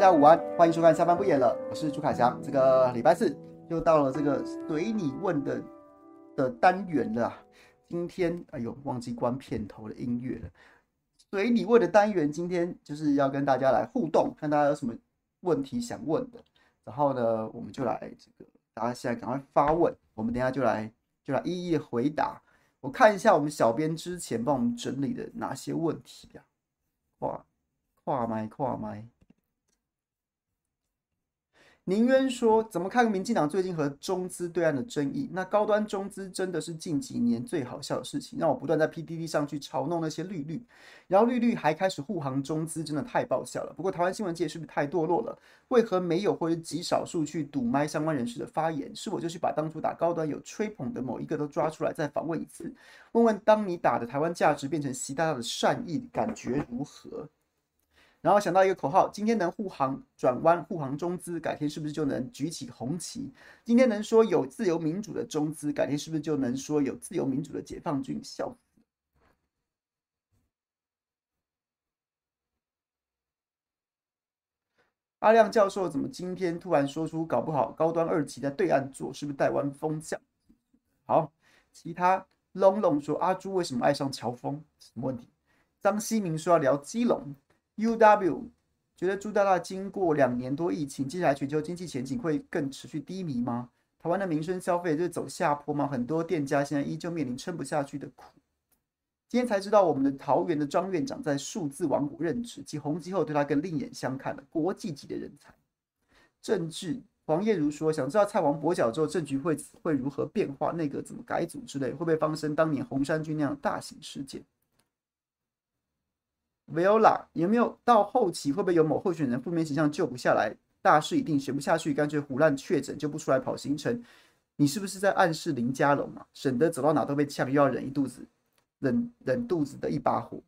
大家午安，欢迎收看下班不演了，我是朱凯翔。这个礼拜四又到了这个随你问的的单元了。今天哎呦，忘记关片头的音乐了。随你问的单元，今天就是要跟大家来互动，看大家有什么问题想问的。然后呢，我们就来这个，大家现在赶快发问，我们等一下就来就来一一回答。我看一下我们小编之前帮我们整理的哪些问题啊？跨跨麦跨麦。宁渊说：“怎么看民进党最近和中资对岸的争议？那高端中资真的是近几年最好笑的事情，让我不断在 P D D 上去嘲弄那些绿绿，然后绿绿还开始护航中资，真的太爆笑了。不过台湾新闻界是不是太堕落了？为何没有或者极少数去堵麦相关人士的发言？是我就去把当初打高端有吹捧的某一个都抓出来再访问一次，问问当你打的台湾价值变成习大大的善意，感觉如何？”然后想到一个口号：今天能护航转弯护航中资，改天是不是就能举起红旗？今天能说有自由民主的中资，改天是不是就能说有自由民主的解放军？笑死！阿亮教授怎么今天突然说出搞不好高端二期在对岸做，是不是带弯风向？好，其他龙龙说阿朱为什么爱上乔峰？什么问题？张西明说要聊基隆。U W 觉得朱大大经过两年多疫情，接下来全球经济前景会更持续低迷吗？台湾的民生消费就是走下坡吗？很多店家现在依旧面临撑不下去的苦。今天才知道，我们的桃园的张院长在数字王国任职，继鸿基后对他更另眼相看了，国际级的人才。政治黄叶如说，想知道蔡王跛脚之后政局会会如何变化，内阁怎么改组之类，会不会发生当年红衫军那样大型事件？Viola 有没有到后期会不会有某候选人负面形象救不下来，大势已定选不下去，干脆胡乱确诊就不出来跑行程？你是不是在暗示林佳龙啊？省得走到哪都被呛，又要忍一肚子忍忍肚子的一把火。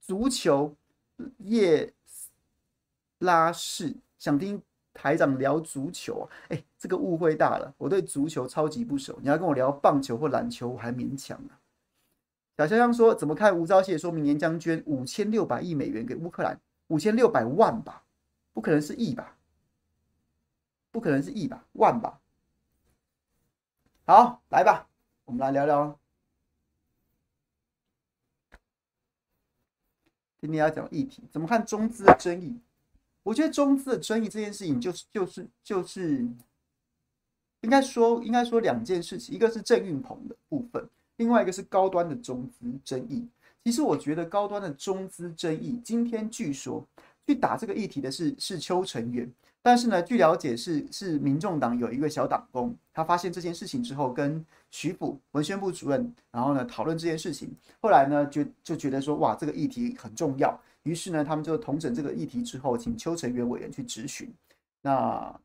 足球叶拉氏想听台长聊足球啊？哎，这个误会大了，我对足球超级不熟，你要跟我聊棒球或篮球，我还勉强啊。小香香说：“怎么看吴钊燮说明年将捐五千六百亿美元给乌克兰？五千六百万吧，不可能是亿吧？不可能是亿吧？万吧？好，来吧，我们来聊聊今天要讲议题。怎么看中资的争议？我觉得中资的争议这件事情，就是就是就是，应该说应该说两件事情，一个是郑运鹏的部分。”另外一个是高端的中资争议，其实我觉得高端的中资争议，今天据说去打这个议题的是是邱成元，但是呢，据了解是是民众党有一个小党工，他发现这件事情之后，跟徐府文宣部主任，然后呢讨论这件事情，后来呢就就觉得说哇这个议题很重要，于是呢他们就统整这个议题之后，请邱成元委员去质询，那。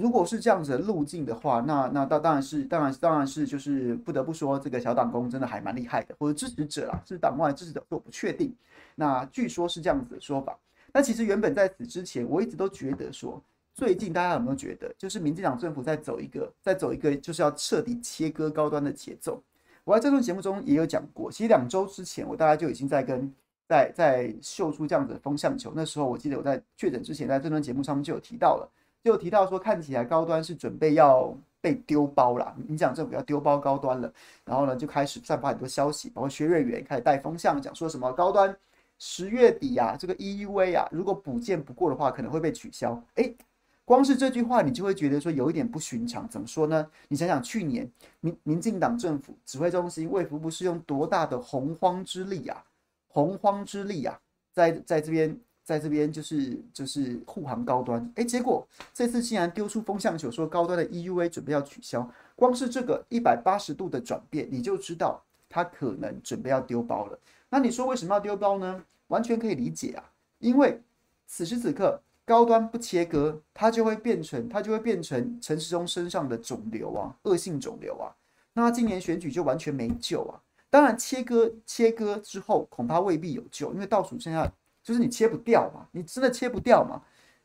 如果是这样子的路径的话，那那当当然是当然当然是就是不得不说这个小党工真的还蛮厉害的，或者支持者啦，是党外支持者，我不确定。那据说是这样子的说法。那其实原本在此之前，我一直都觉得说，最近大家有没有觉得，就是民进党政府在走一个在走一个就是要彻底切割高端的节奏。我在这段节目中也有讲过，其实两周之前我大概就已经在跟在在秀出这样子的风向球。那时候我记得我在确诊之前，在这段节目上面就有提到了。就提到说，看起来高端是准备要被丢包了，民讲政府要丢包高端了。然后呢，就开始散发很多消息，包括薛瑞元开始带风向，讲说什么高端十月底啊，这个 EUA 啊，如果补件不过的话，可能会被取消。诶，光是这句话，你就会觉得说有一点不寻常。怎么说呢？你想想，去年民民进党政府指挥中心卫福部是用多大的洪荒之力啊，洪荒之力啊，在在这边。在这边就是就是护航高端，哎，结果这次竟然丢出风向球，说高端的 EUA 准备要取消。光是这个一百八十度的转变，你就知道他可能准备要丢包了。那你说为什么要丢包呢？完全可以理解啊，因为此时此刻高端不切割，它就会变成它就会变成陈时中身上的肿瘤啊，恶性肿瘤啊。那今年选举就完全没救啊。当然切割切割之后恐怕未必有救，因为倒数剩下。就是你切不掉嘛，你真的切不掉嘛？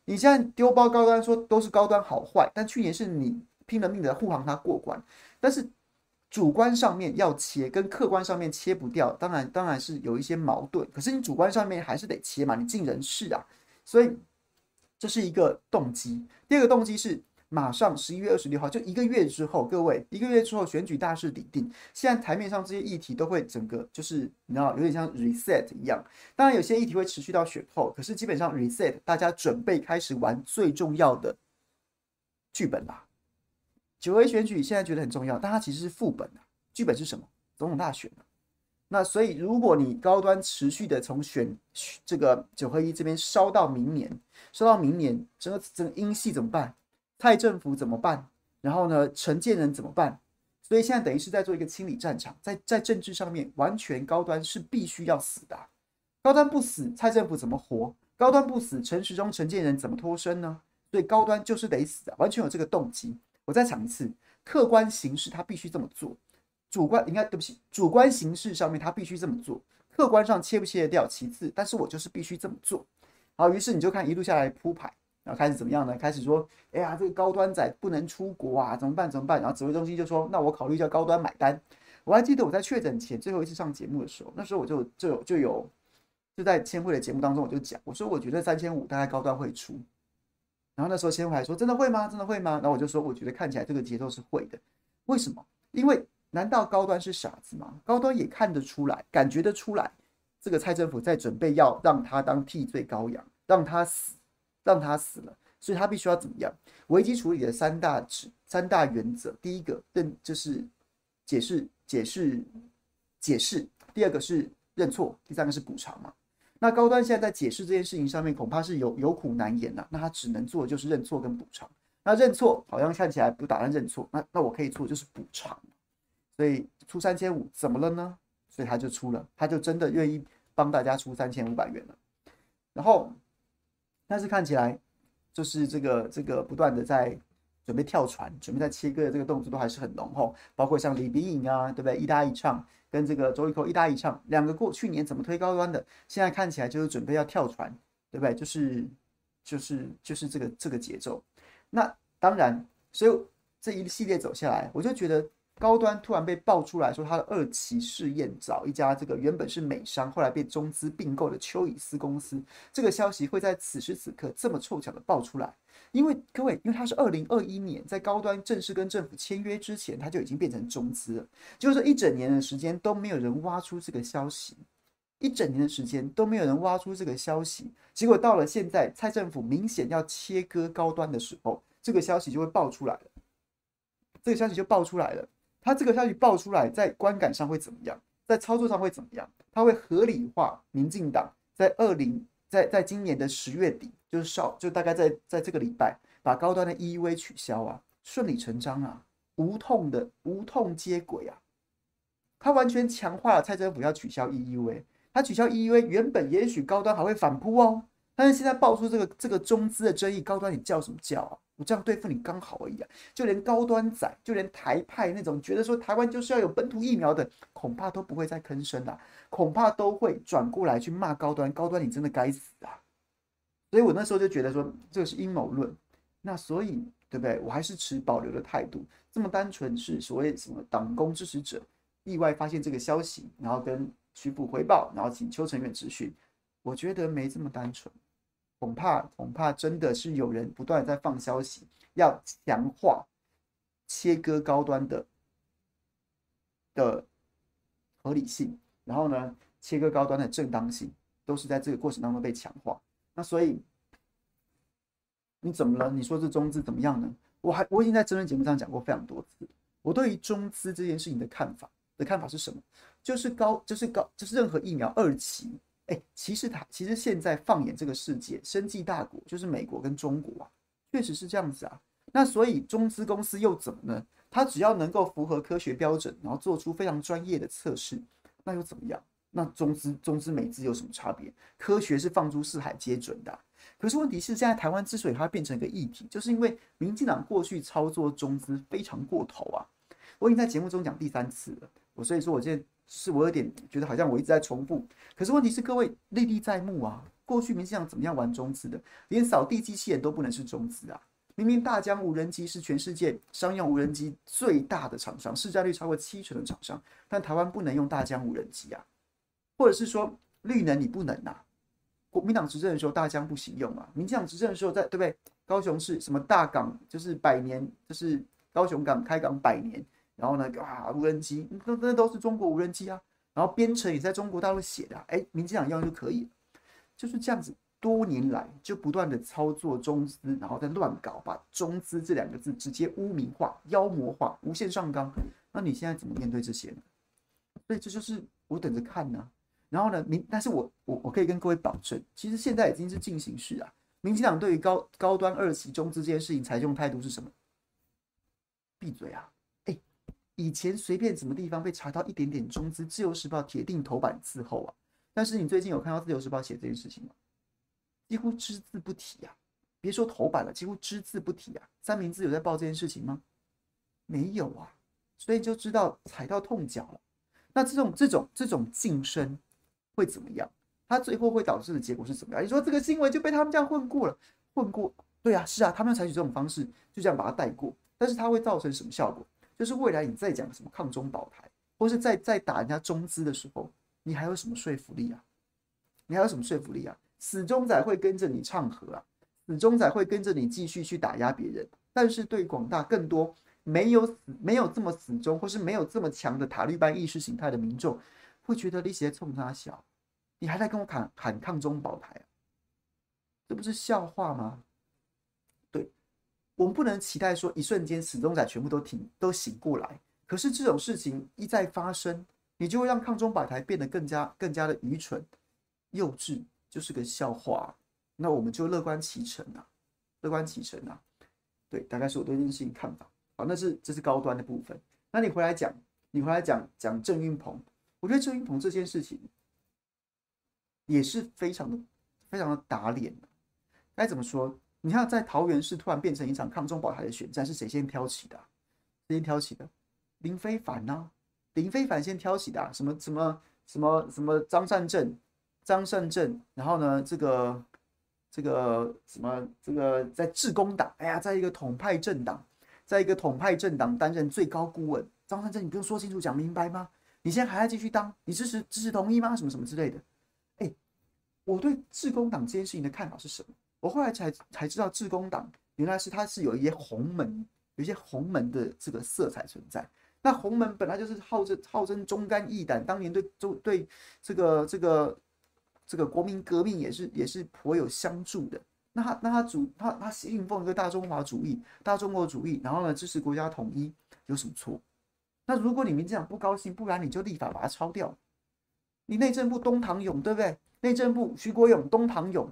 你现在丢包高端说都是高端好坏，但去年是你拼了命的护航它过关，但是主观上面要切，跟客观上面切不掉，当然当然是有一些矛盾。可是你主观上面还是得切嘛，你尽人事啊。所以这是一个动机。第二个动机是。马上十一月二十六号，就一个月之后，各位一个月之后选举大势已定。现在台面上这些议题都会整个就是你知道，有点像 reset 一样。当然有些议题会持续到选后，可是基本上 reset，大家准备开始玩最重要的剧本啦。九合一选举现在觉得很重要，但它其实是副本啊。剧本是什么？总统大选啊。那所以如果你高端持续的从选这个九合一这边烧到明年，烧到明年，整个整个英系怎么办？蔡政府怎么办？然后呢，陈建仁怎么办？所以现在等于是在做一个清理战场，在在政治上面，完全高端是必须要死的。高端不死，蔡政府怎么活？高端不死，陈时中、陈建仁怎么脱身呢？所以高端就是得死啊，完全有这个动机。我再讲一次，客观形势他必须这么做，主观应该对不起，主观形势上面他必须这么做，客观上切不切得掉其次，但是我就是必须这么做。好，于是你就看一路下来铺排。然后开始怎么样呢？开始说，哎呀，这个高端仔不能出国啊，怎么办？怎么办？然后指挥中心就说，那我考虑叫高端买单。我还记得我在确诊前最后一次上节目的时候，那时候我就就有就有就在千惠的节目当中，我就讲，我说我觉得三千五大概高端会出。然后那时候千惠还说，真的会吗？真的会吗？然后我就说，我觉得看起来这个节奏是会的。为什么？因为难道高端是傻子吗？高端也看得出来，感觉得出来，这个蔡政府在准备要让他当替罪羔羊，让他死。让他死了，所以他必须要怎么样？危机处理的三大指、三大原则，第一个认就是解释、解释、解释；第二个是认错；第三个是补偿嘛。那高端现在在解释这件事情上面，恐怕是有有苦难言呐、那他只能做的就是认错跟补偿。那认错好像看起来不打算认错，那那我可以做就是补偿。所以出三千五怎么了呢？所以他就出了，他就真的愿意帮大家出三千五百元了。然后。但是看起来，就是这个这个不断的在准备跳船，准备在切割的这个动作都还是很浓厚。包括像李秉颖啊，对不对？一搭一唱跟这个周玉蔻一搭一唱，两个过去年怎么推高端的，现在看起来就是准备要跳船，对不对？就是就是就是这个这个节奏。那当然，所以这一系列走下来，我就觉得。高端突然被爆出来说，他的二期试验找一家这个原本是美商，后来被中资并购的丘以斯公司，这个消息会在此时此刻这么凑巧的爆出来，因为各位，因为他是二零二一年在高端正式跟政府签约之前，他就已经变成中资了，就是一整年的时间都没有人挖出这个消息，一整年的时间都没有人挖出这个消息，结果到了现在，蔡政府明显要切割高端的时候，这个消息就会爆出来了，这个消息就爆出来了。他这个消息爆出来，在观感上会怎么样？在操作上会怎么样？他会合理化民进党在二零在在今年的十月底，就是少就大概在在这个礼拜把高端的 EUA 取消啊，顺理成章啊，无痛的无痛接轨啊，他完全强化了蔡政府要取消 EUA，他取消 EUA 原本也许高端还会反扑哦，但是现在爆出这个这个中资的争议，高端你叫什么叫啊？我这样对付你刚好而已啊！就连高端仔，就连台派那种觉得说台湾就是要有本土疫苗的，恐怕都不会再吭声了，恐怕都会转过来去骂高端。高端，你真的该死啊！所以我那时候就觉得说这个是阴谋论。那所以对不对？我还是持保留的态度。这么单纯是所谓什么党工支持者意外发现这个消息，然后跟徐府回报，然后请邱成远质询，我觉得没这么单纯。恐怕恐怕真的是有人不断在放消息，要强化切割高端的的合理性，然后呢，切割高端的正当性，都是在这个过程当中被强化。那所以你怎么了？你说这中资怎么样呢？我还我已经在真人节目上讲过非常多次，我对于中资这件事情的看法的看法是什么？就是高就是高就是任何疫苗二期。哎，其实它其实现在放眼这个世界，生技大国就是美国跟中国啊，确实是这样子啊。那所以中资公司又怎么呢？它只要能够符合科学标准，然后做出非常专业的测试，那又怎么样？那中资中资美资有什么差别？科学是放诸四海皆准的。可是问题是，现在台湾之所以它变成一个议题，就是因为民进党过去操作中资非常过头啊。我已经在节目中讲第三次了，我所以说我现在。是我有点觉得好像我一直在重复，可是问题是各位历历在目啊。过去民进党怎么样玩中资的？连扫地机器人都不能是中资啊！明明大疆无人机是全世界商用无人机最大的厂商，市占率超过七成的厂商，但台湾不能用大疆无人机啊？或者是说绿能你不能啊？国民党执政的时候大疆不行用啊，民进党执政的时候在对不对？高雄市什么大港就是百年，就是高雄港开港百年，然后呢，哇，无人机那那都是中国无人机啊，然后编程也在中国大陆写的，哎，民进党要就可以，就是这样子，多年来就不断的操作中资，然后再乱搞，把中资这两个字直接污名化、妖魔化、无限上纲，那你现在怎么面对这些呢？所以这就是我等着看呢、然后呢，民，但是我我我可以跟各位保证，其实现在已经是进行式啊。民进党对于高高端二期中资这件事情采用态度是什么？闭嘴啊！以前随便什么地方被查到一点点中资，自由时报铁定头版伺候啊。但是你最近有看到自由时报写这件事情吗？几乎只字不提啊！别说头版了，几乎只字不提啊。三明治有在报这件事情吗？没有啊。所以就知道踩到痛脚了。那这种这种这种晋升会怎么样？它最后会导致的结果是怎么样？你说这个新闻就被他们这样混过了，混过？对啊，是啊，他们采取这种方式，就这样把它带过。但是它会造成什么效果？就是未来你再讲什么抗中保台，或是在在打人家中资的时候，你还有什么说服力啊？你还有什么说服力啊？死忠仔会跟着你唱和啊，死忠仔会跟着你继续去打压别人。但是对广大更多没有死、没有这么死忠，或是没有这么强的塔利班意识形态的民众，会觉得你在冲他笑。你还在跟我喊喊抗中保台啊？这不是笑话吗？我们不能期待说一瞬间死忠仔全部都挺都醒过来。可是这种事情一再发生，你就会让抗中保台变得更加更加的愚蠢、幼稚，就是个笑话。那我们就乐观其成啊，乐观其成啊。对，大概是我对这件事情看法。好，那是这是高端的部分。那你回来讲，你回来讲讲郑运鹏，我觉得郑运鹏这件事情。也是非常的、非常的打脸。该怎么说？你看，在桃园市突然变成一场抗中保台的选战，是谁先挑起的？谁先挑起的？林非凡呐，林非凡先挑起的。什么什么什么什么张善政，张善政，然后呢，这个这个什么这个在致公党，哎呀，在一个统派政党，在一个统派政党担任最高顾问，张善政，你不用说清楚讲明白吗？你现在还要继续当？你支持支持同意吗？什么什么之类的。哎我对致公党这件事情的看法是什么？我后来才才知道，致公党原来是它是有一些洪门，有一些洪门的这个色彩存在。那洪门本来就是号称号称忠肝义胆，当年对中对这个这个这个国民革命也是也是颇有相助的。那他那他主他他信奉一个大中华主义、大中国主义，然后呢支持国家统一，有什么错？那如果你民进党不高兴，不然你就立法把它抄掉。你内政部东堂勇对不对？内政部徐国勇、东堂勇，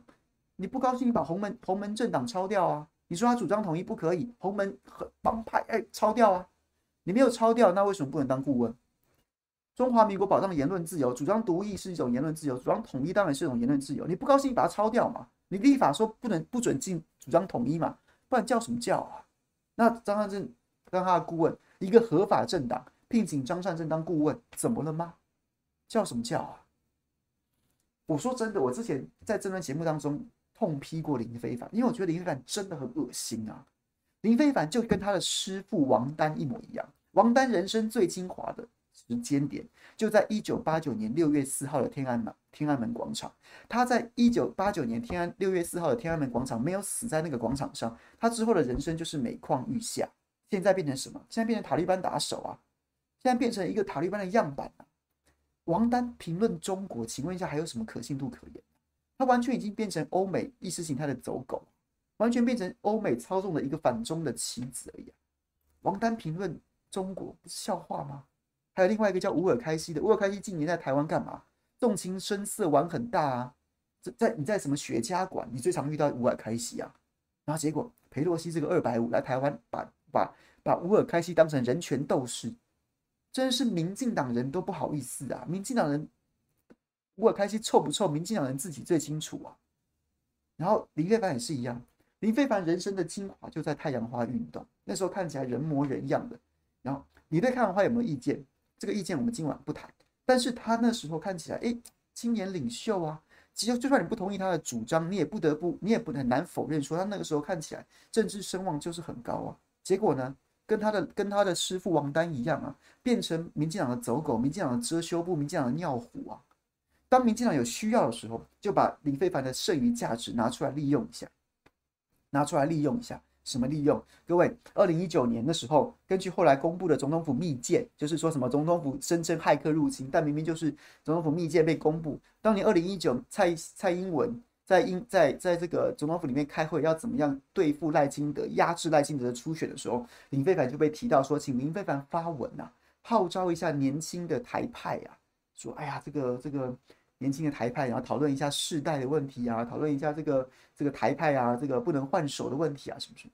你不高兴，你把洪门洪门政党抄掉啊？你说他主张统一不可以，洪门和帮派哎抄掉啊？你没有抄掉，那为什么不能当顾问？中华民国保障言论自由，主张独立是一种言论自由，主张统一当然是一种言论自由。你不高兴，你把它抄掉嘛？你立法说不能不准进主张统一嘛？不然叫什么叫啊？那张善政当他的顾问，一个合法政党聘请张善政当顾问，怎么了吗？叫什么叫啊？我说真的，我之前在这段节目当中痛批过林飞凡，因为我觉得林飞凡真的很恶心啊。林飞凡就跟他的师父王丹一模一样。王丹人生最精华的时间点就在一九八九年六月四号的天安门天安门广场。他在一九八九年天安六月四号的天安门广场没有死在那个广场上，他之后的人生就是每况愈下。现在变成什么？现在变成塔利班打手啊！现在变成一个塔利班的样板啊！王丹评论中国，请问一下，还有什么可信度可言？他完全已经变成欧美意识形态的走狗，完全变成欧美操纵的一个反中的棋子而已。王丹评论中国不是笑话吗？还有另外一个叫乌尔开西的，乌尔开西近年在台湾干嘛？纵情声色玩很大啊！在你在什么雪茄馆，你最常遇到乌尔开西啊？然后结果裴洛西这个二百五来台湾，把把把乌尔开西当成人权斗士。真是民进党人都不好意思啊！民进党人，乌尔开西臭不臭？民进党人自己最清楚啊。然后林飞凡也是一样，林飞凡人生的精华就在太阳花运动，那时候看起来人模人样的。然后你对太阳花有没有意见？这个意见我们今晚不谈。但是他那时候看起来，哎，青年领袖啊，其实就算你不同意他的主张，你也不得不，你也不很难否认说他那个时候看起来政治声望就是很高啊。结果呢？跟他的跟他的师父王丹一样啊，变成民进党的走狗，民进党的遮羞布，民进党的尿壶啊！当民进党有需要的时候，就把林非凡的剩余价值拿出来利用一下，拿出来利用一下。什么利用？各位，二零一九年的时候，根据后来公布的总统府密件，就是说什么总统府声称骇客入侵，但明明就是总统府密件被公布。当年二零一九，蔡蔡英文在英在在这个总统府里面开会，要怎么样对付赖清德、压制赖清德的初选的时候，林非凡就被提到说，请林非凡发文呐、啊，号召一下年轻的台派呀、啊，说，哎呀，这个这个。年轻的台派，然后讨论一下世代的问题啊，讨论一下这个这个台派啊，这个不能换手的问题啊，是不是？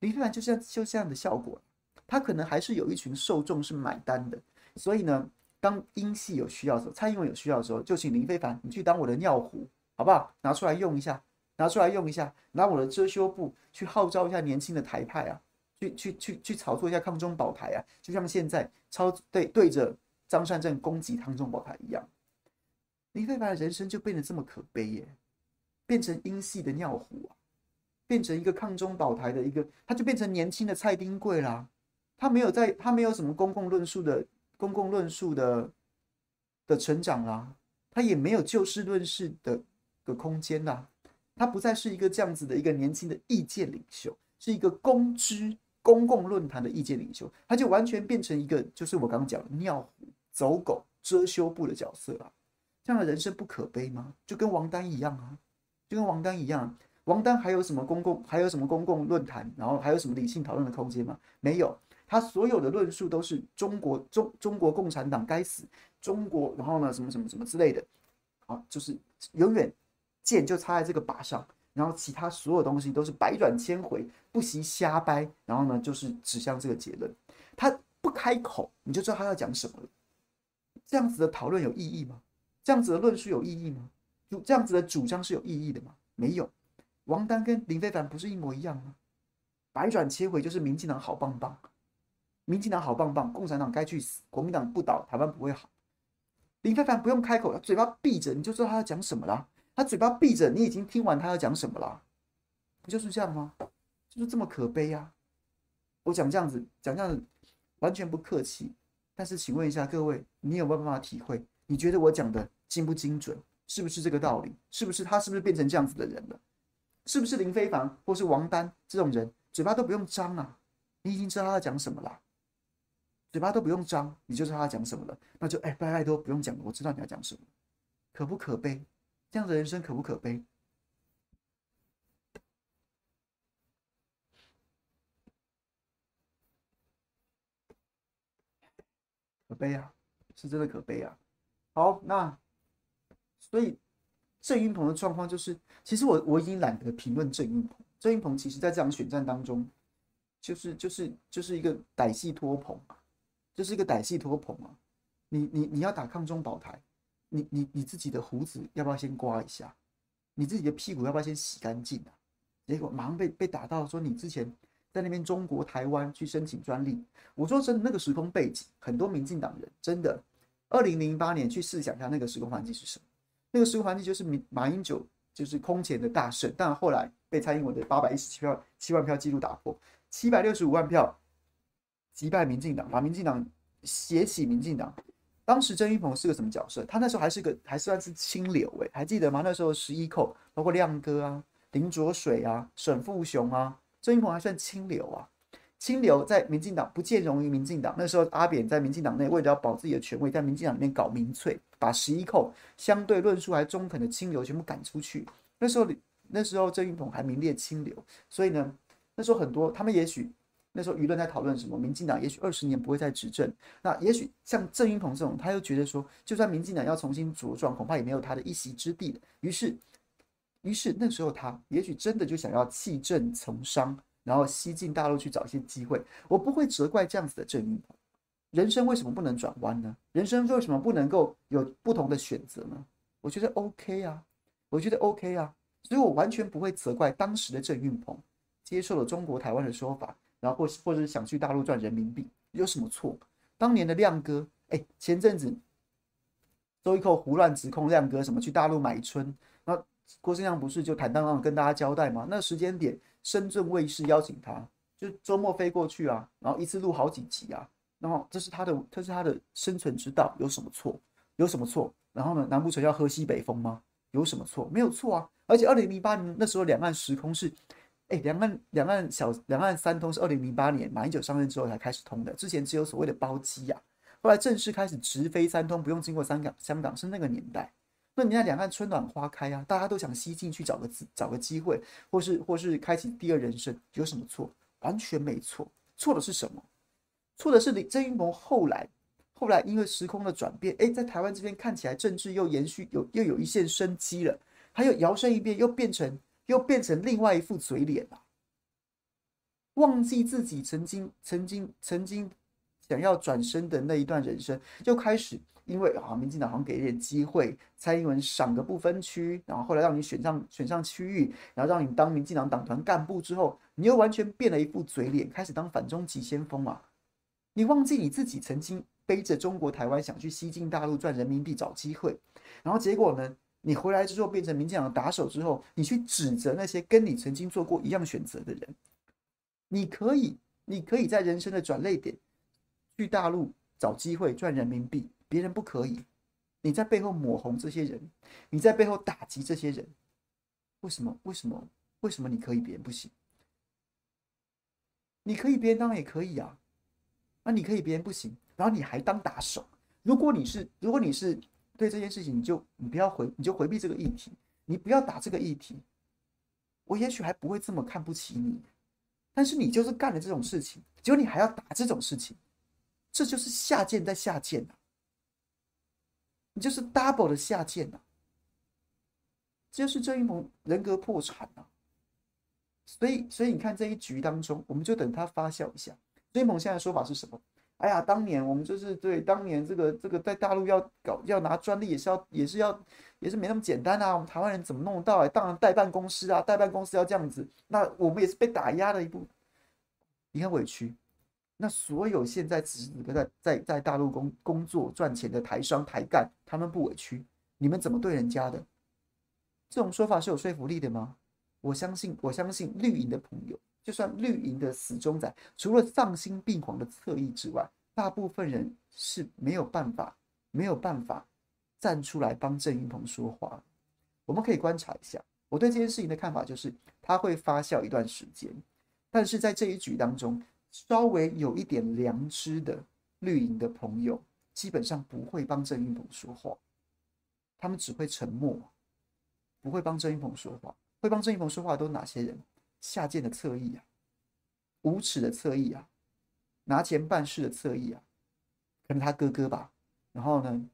林飞凡就像就这样的效果，他可能还是有一群受众是买单的。所以呢，当英系有需要的时候，蔡英文有需要的时候，就请林飞凡你去当我的尿壶，好不好？拿出来用一下，拿出来用一下，拿我的遮羞布去号召一下年轻的台派啊，去去去去炒作一下抗中保台啊，就像现在超对对着张善政攻击抗中保台一样。林飞帆的人生就变得这么可悲耶，变成英系的尿壶啊，变成一个抗中保台的一个，他就变成年轻的蔡丁贵啦。他没有在，他没有什么公共论述的公共论述的的成长啦，他也没有就事论事的的空间啦。他不再是一个这样子的一个年轻的意见领袖，是一个公知公共论坛的意见领袖，他就完全变成一个就是我刚刚讲的尿壶、走狗、遮羞布的角色啊。这样的人生不可悲吗？就跟王丹一样啊，就跟王丹一样。王丹还有什么公共，还有什么公共论坛，然后还有什么理性讨论的空间吗？没有，他所有的论述都是中国中中国共产党该死，中国然后呢什么什么什么之类的，啊，就是永远剑就插在这个靶上，然后其他所有东西都是百转千回，不惜瞎掰，然后呢就是指向这个结论。他不开口，你就知道他要讲什么了。这样子的讨论有意义吗？这样子的论述有意义吗？主这样子的主张是有意义的吗？没有。王丹跟林非凡不是一模一样吗？百转千回就是民进党好棒棒，民进党好棒棒，共产党该去死，国民党不倒，台湾不会好。林非凡不用开口，他嘴巴闭着，你就知道他要讲什么了。他嘴巴闭着，你已经听完他要讲什么了，不就是这样吗？就是这么可悲啊！我讲这样子，讲这样子，完全不客气。但是，请问一下各位，你有没有办法体会？你觉得我讲的精不精准？是不是这个道理？是不是他是不是变成这样子的人了？是不是林非凡或是王丹这种人，嘴巴都不用张啊？你已经知道他在讲什么了，嘴巴都不用张，你就知道他讲什么了。那就哎，拜拜都不用讲了，我知道你要讲什么，可不可悲？这样的人生可不可悲？可悲啊，是真的可悲啊。好，那所以郑云鹏的状况就是，其实我我已经懒得评论郑云鹏。郑云鹏其实在这场选战当中，就是就是就是一个歹戏拖棚啊，就是一个歹戏拖棚啊。你你你要打抗中保台，你你你自己的胡子要不要先刮一下？你自己的屁股要不要先洗干净啊？结果马上被被打到说你之前在那边中国台湾去申请专利。我说真的，那个时空背景，很多民进党人真的。二零零八年去试想一下那个时空环境是什么？那个时空环境就是马英九就是空前的大胜，但后来被蔡英文的八百一十七票七万票纪录打破，七百六十五万票击败民进党，把民进党写起民进党。当时郑运鹏是个什么角色？他那时候还是个还算是清流诶、还记得吗？那时候十一寇包括亮哥啊、林卓水啊、沈富雄啊，郑运鹏还算清流啊。清流在民进党不见容于民进党。那时候阿扁在民进党内为了要保自己的权位，在民进党里面搞民粹，把十一寇相对论述还中肯的清流全部赶出去。那时候那时候郑云鹏还名列清流，所以呢，那时候很多他们也许那时候舆论在讨论什么？民进党也许二十年不会再执政。那也许像郑云鹏这种，他又觉得说，就算民进党要重新茁壮，恐怕也没有他的一席之地了。于是，于是那时候他也许真的就想要弃政从商。然后西进大陆去找一些机会，我不会责怪这样子的郑运鹏。人生为什么不能转弯呢？人生为什么不能够有不同的选择呢？我觉得 OK 啊，我觉得 OK 啊，所以我完全不会责怪当时的郑运鹏接受了中国台湾的说法，然后或或者是想去大陆赚人民币，有什么错？当年的亮哥，哎，前阵子周一扣胡乱指控亮哥什么去大陆买春，那郭正亮不是就坦荡荡跟大家交代吗？那时间点。深圳卫视邀请他，就周末飞过去啊，然后一次录好几集啊，然后这是他的，这是他的生存之道，有什么错？有什么错？然后呢，难不成要喝西北风吗？有什么错？没有错啊！而且二零零八年那时候两岸时空是，哎，两岸两岸小两岸三通是二零零八年马英九上任之后才开始通的，之前只有所谓的包机呀、啊，后来正式开始直飞三通，不用经过香港，香港是那个年代。那你看两岸春暖花开啊，大家都想西进去找个找个机会，或是或是开启第二人生，有什么错？完全没错。错的是什么？错的是李郑运鹏后来。后来因为时空的转变，哎，在台湾这边看起来政治又延续有又有一线生机了，还有摇身一变又变成又变成另外一副嘴脸了，忘记自己曾经曾经曾经想要转身的那一段人生，又开始因为啊，民进党好像给一点机会，蔡英文赏个不分区，然后后来让你选上选上区域，然后让你当民进党党团干部之后，你又完全变了一副嘴脸，开始当反中急先锋嘛，你忘记你自己曾经。背着中国台湾想去西进大陆赚人民币找机会，然后结果呢？你回来之后变成民进党的打手之后，你去指责那些跟你曾经做过一样选择的人。你可以，你可以在人生的转捩点去大陆找机会赚人民币，别人不可以。你在背后抹红这些人，你在背后打击这些人，为什么？为什么？为什么你可以，别人不行？你可以，别人当然也可以啊。那你可以，别人不行。然后你还当打手，如果你是如果你是对这件事情，你就你不要回，你就回避这个议题，你不要打这个议题，我也许还不会这么看不起你。但是你就是干了这种事情，结果你还要打这种事情，这就是下贱在下贱呐！你就是 double 的下贱呐！就是郑一鹏人格破产呐！所以，所以你看这一局当中，我们就等他发酵一下。郑运鹏现在说法是什么？哎呀，当年我们就是对当年这个这个在大陆要搞要拿专利也是要也是要也是没那么简单啊！我们台湾人怎么弄得到？当然代办公司啊，代办公司要这样子，那我们也是被打压的一步，你很委屈。那所有现在只是在在在大陆工工作赚钱的台商台干，他们不委屈，你们怎么对人家的？这种说法是有说服力的吗？我相信，我相信绿营的朋友。就算绿营的死忠仔，除了丧心病狂的侧翼之外，大部分人是没有办法、没有办法站出来帮郑云鹏说话。我们可以观察一下，我对这件事情的看法就是，他会发酵一段时间，但是在这一局当中，稍微有一点良知的绿营的朋友，基本上不会帮郑云鹏说话，他们只会沉默，不会帮郑云鹏说话。会帮郑云鹏说话都哪些人？下贱的侧翼啊，无耻的侧翼啊，拿钱办事的侧翼啊，可能他哥哥吧。然后呢，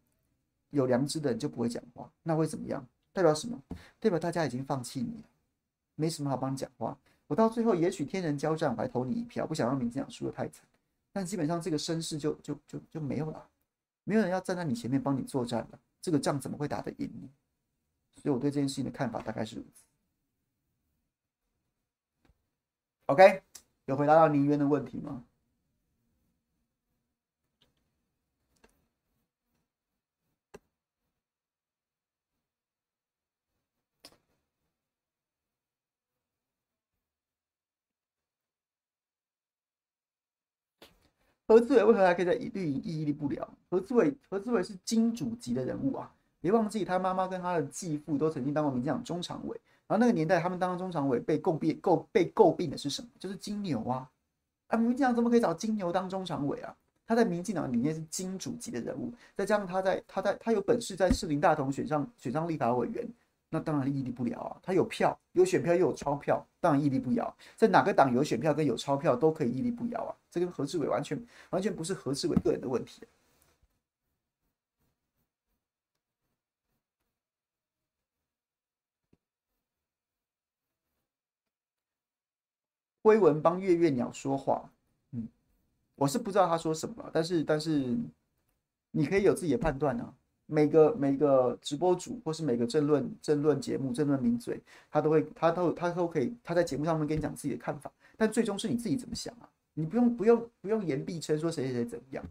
有良知的人就不会讲话，那会怎么样？代表什么？代表大家已经放弃你了，没什么好帮你讲话。我到最后也许天人交战，我还投你一票，不想让民进党输得太惨。但基本上这个声势就就就就没有了，没有人要站在你前面帮你作战了。这个仗怎么会打得赢你？所以我对这件事情的看法大概是如此。OK，有回答到宁渊的问题吗？何志伟为何还可以在绿营屹立不了？何志伟，何志伟是金主级的人物啊！别忘记，他妈妈跟他的继父都曾经当过民进党中常委。然后那个年代，他们当中常委被诟病、诟被诟病的是什么？就是金牛啊！啊，民进党怎么可以找金牛当中常委啊？他在民进党里面是金主级的人物，再加上他在他在他有本事在士林大同选上选上立法委员，那当然屹立不了啊！他有票，有选票又有钞票，当然屹立不了。在哪个党有选票跟有钞票都可以屹立不摇啊！这跟何志伟完全完全不是何志伟个人的问题啊。挥文帮月月鸟说话，嗯，我是不知道他说什么，但是但是你可以有自己的判断啊。每个每个直播主或是每个政论政论节目政论名嘴，他都会他都他都可以他在节目上面跟你讲自己的看法，但最终是你自己怎么想啊？你不用不用不用言必称说谁谁谁怎么样，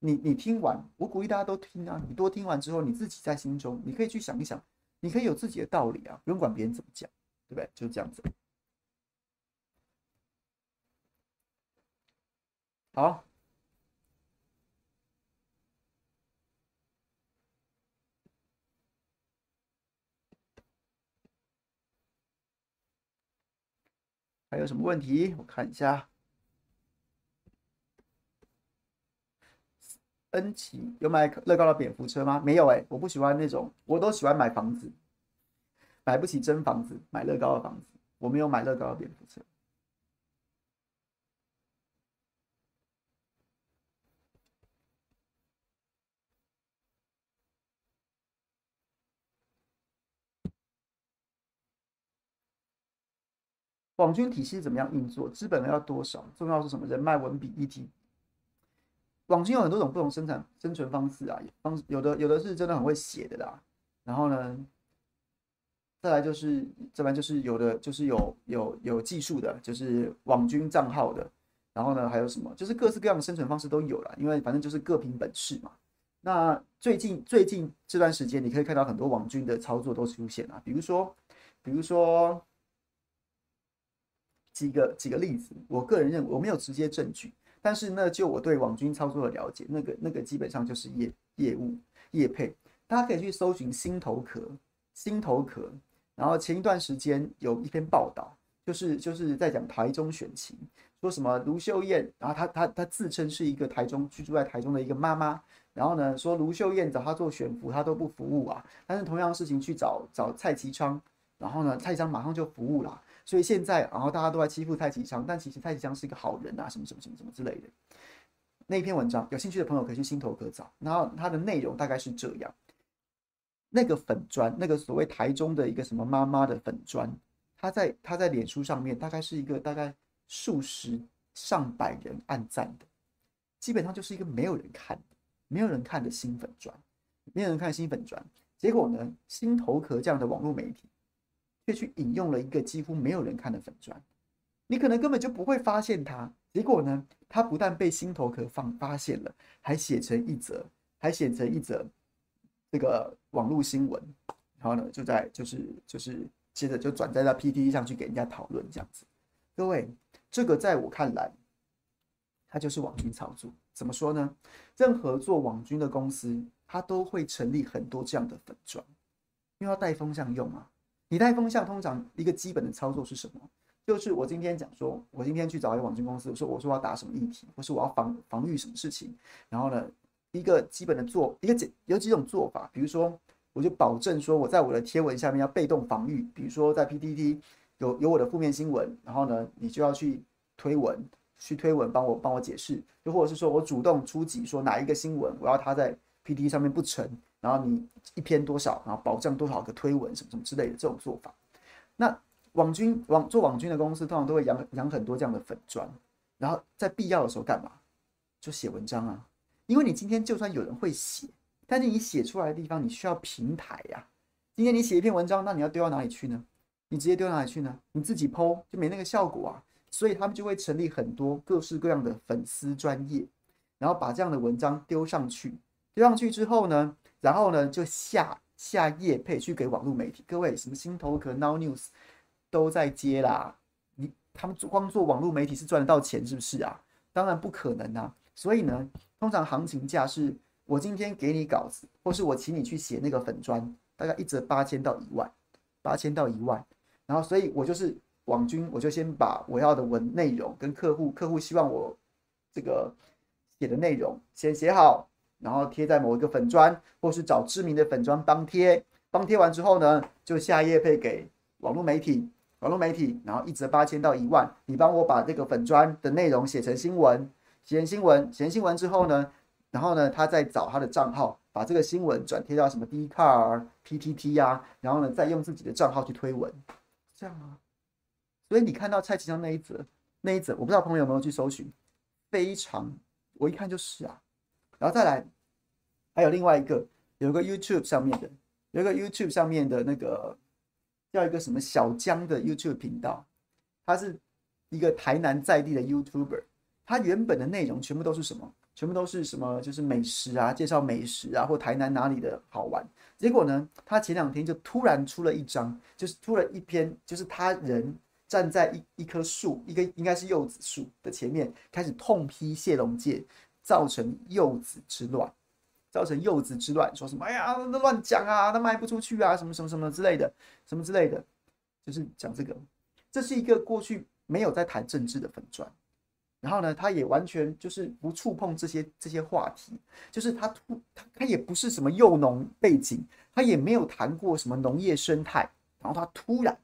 你你听完，我鼓励大家都听啊，你多听完之后，你自己在心中你可以去想一想，你可以有自己的道理啊，不用管别人怎么讲，对不对？就这样子。好，还有什么问题？我看一下。恩琪有买乐高的蝙蝠车吗？没有哎、我不喜欢那种，我都喜欢买房子，买不起真房子，买乐高的房子。我没有买乐高的蝙蝠车。网军体系怎么样运作？资本要多少？重要是什么？人脉、文笔、议题。网军有很多种不同生产生存方式啊，方有的有的是真的很会写的啦，然后呢，再来就是这边就是有的就是有有有技术的，就是网军账号的，然后呢还有什么？就是各式各样的生存方式都有了，因为反正就是各凭本事嘛。那最近最近这段时间，你可以看到很多网军的操作都出现了，比如说比如说几个几个例子，我个人认为我没有直接证据。但是呢，就我对网军操作的了解，那个那个基本上就是业业务业配，大家可以去搜寻心头壳，心头壳。然后前一段时间有一篇报道，就是就是在讲台中选情，说什么卢秀燕，然后她她她自称是一个台中居住在台中的一个妈妈，然后呢说卢秀燕找她做选服，她都不服务啊，但是同样的事情去找找蔡其昌，然后呢蔡其昌马上就服务了。所以现在，然后大家都在欺负蔡其昌，但其实蔡其昌是一个好人啊，什么什么什么什么之类的。那一篇文章，有兴趣的朋友可以去心头壳找。然后它的内容大概是这样：那个粉砖，那个所谓台中的一个什么妈妈的粉砖，他在他在脸书上面大概是一个大概数十上百人按赞的，基本上就是一个没有人看的、没有人看的新粉砖，没有人看新粉砖。结果呢，心头壳这样的网络媒体。却去引用了一个几乎没有人看的粉砖，你可能根本就不会发现它。结果呢，它不但被心头壳放发现了，还写成一则，还写成一则这个网络新闻。然后呢，就在就是就是接着就转载到 PTT 上去给人家讨论这样子。各位，这个在我看来，它就是网军操作。怎么说呢？任何做网军的公司，它都会成立很多这样的粉砖，因为要带风向用啊。你带风向，通常一个基本的操作是什么？就是我今天讲说，我今天去找一个网军公司，我说我说我要打什么议题，或是我要防防御什么事情。然后呢，一个基本的做一个解有几种做法，比如说，我就保证说我在我的贴文下面要被动防御，比如说在 PTT 有有我的负面新闻，然后呢，你就要去推文，去推文帮我帮我解释，又或者是说我主动出击，说哪一个新闻我要它在 PTT 上面不成。然后你一篇多少，然后保障多少个推文，什么什么之类的这种做法。那网军网做网军的公司通常都会养养很多这样的粉专，然后在必要的时候干嘛？就写文章啊。因为你今天就算有人会写，但是你写出来的地方你需要平台呀。今天你写一篇文章，那你要丢到哪里去呢？你直接丢到哪里去呢？你自己 po 就没那个效果啊。所以他们就会成立很多各式各样的粉丝专业，然后把这样的文章丢上去。丢上去之后呢？然后呢，就下下业配去给网络媒体，各位什么心头壳、Now News 都在接啦。你他们光做网络媒体是赚得到钱是不是啊？当然不可能啊。所以呢，通常行情价是我今天给你稿子，或是我请你去写那个粉专，大概一折八千到一万，八千到一万。然后，所以我就是网军，我就先把我要的文内容跟客户，客户希望我这个写的内容先写好。然后贴在某一个粉砖，或是找知名的粉砖帮贴，帮贴完之后呢，就下页配给网络媒体，网络媒体，然后一则八千到一万，你帮我把这个粉砖的内容写成新闻，写成新闻，写成新闻之后呢，然后呢，他再找他的账号，把这个新闻转贴到什么 Dcard、PTT 呀，然后呢，再用自己的账号去推文，这样啊。所以你看到蔡其昌那一则，那一则，我不知道朋友有没有去搜寻，非常，我一看就是啊。然后再来，还有另外一个，有个 YouTube 上面的，有个 YouTube 上面的那个叫一个什么小江的 YouTube 频道，他是一个台南在地的 YouTuber，他原本的内容全部都是什么？全部都是什么？就是美食啊，介绍美食啊，或台南哪里的好玩。结果呢，他前两天就突然出了一张，就是出了一篇，就是他人站在一一棵树，一个应该是柚子树的前面，开始痛批谢龙介。造成柚子之乱，造成柚子之乱，说什么？哎呀，那乱讲啊，那卖不出去啊，什么什么什么之类的，什么之类的，就是讲这个。这是一个过去没有在谈政治的粉砖，然后呢，他也完全就是不触碰这些这些话题，就是他突他他也不是什么幼农背景，他也没有谈过什么农业生态，然后他突然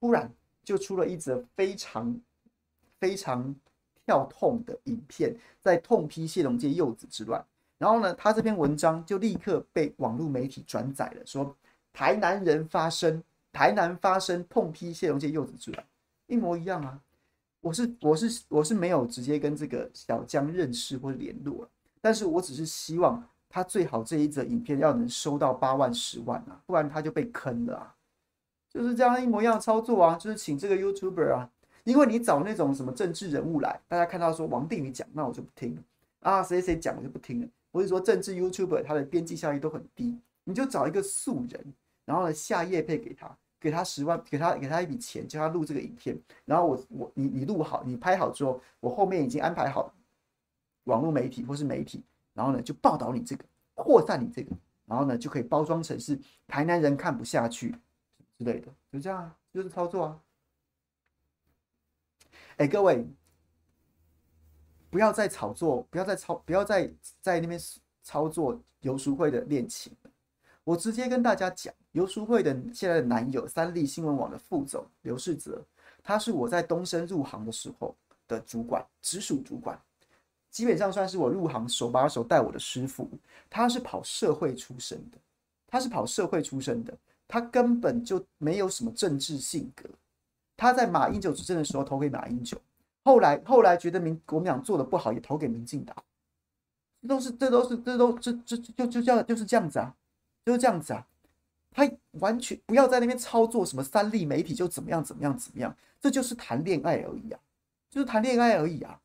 突然就出了一则非常非常跳痛的影片，在痛批谢龙介幼子之乱，然后呢，他这篇文章就立刻被网络媒体转载了，说台南人发声，台南发声痛批谢龙介幼子之乱，一模一样啊。我是我是我是没有直接跟这个小江认识或联络了，但是我只是希望他最好这一则影片要能收到八万十万啊，不然他就被坑了啊，就是这样一模一样的操作啊，就是请这个 YouTuber 啊，因为你找那种什么政治人物来，大家看到说王定宇讲，那我就不听了啊，谁谁讲我就不听了，或者说政治 YouTuber 他的边际效益都很低，你就找一个素人，然后呢下业配给他。给他十万，给他给他一笔钱，叫他录这个影片。然后我我你你录好，你拍好之后，我后面已经安排好网络媒体或是媒体，然后呢就报道你这个，扩散你这个，然后呢就可以包装成是台南人看不下去之类的，就这样，就是操作啊。哎，各位，不要再炒作，不要再操，不要再在那边操作游淑慧的恋情。我直接跟大家讲，游淑慧的现在的男友三立新闻网的副总刘世泽，他是我在东升入行的时候的主管，直属主管，基本上算是我入行手把手带我的师傅。他是跑社会出身的，他是跑社会出身的，他根本就没有什么政治性格。他在马英九执政的时候投给马英九，后来后来觉得民国民党做的不好，也投给民进党。这都是这都是这都这这就就叫就是这样子啊。就是这样子啊，他完全不要在那边操作什么三立媒体就怎么样怎么样怎么样，这就是谈恋爱而已啊，就是谈恋爱而已啊，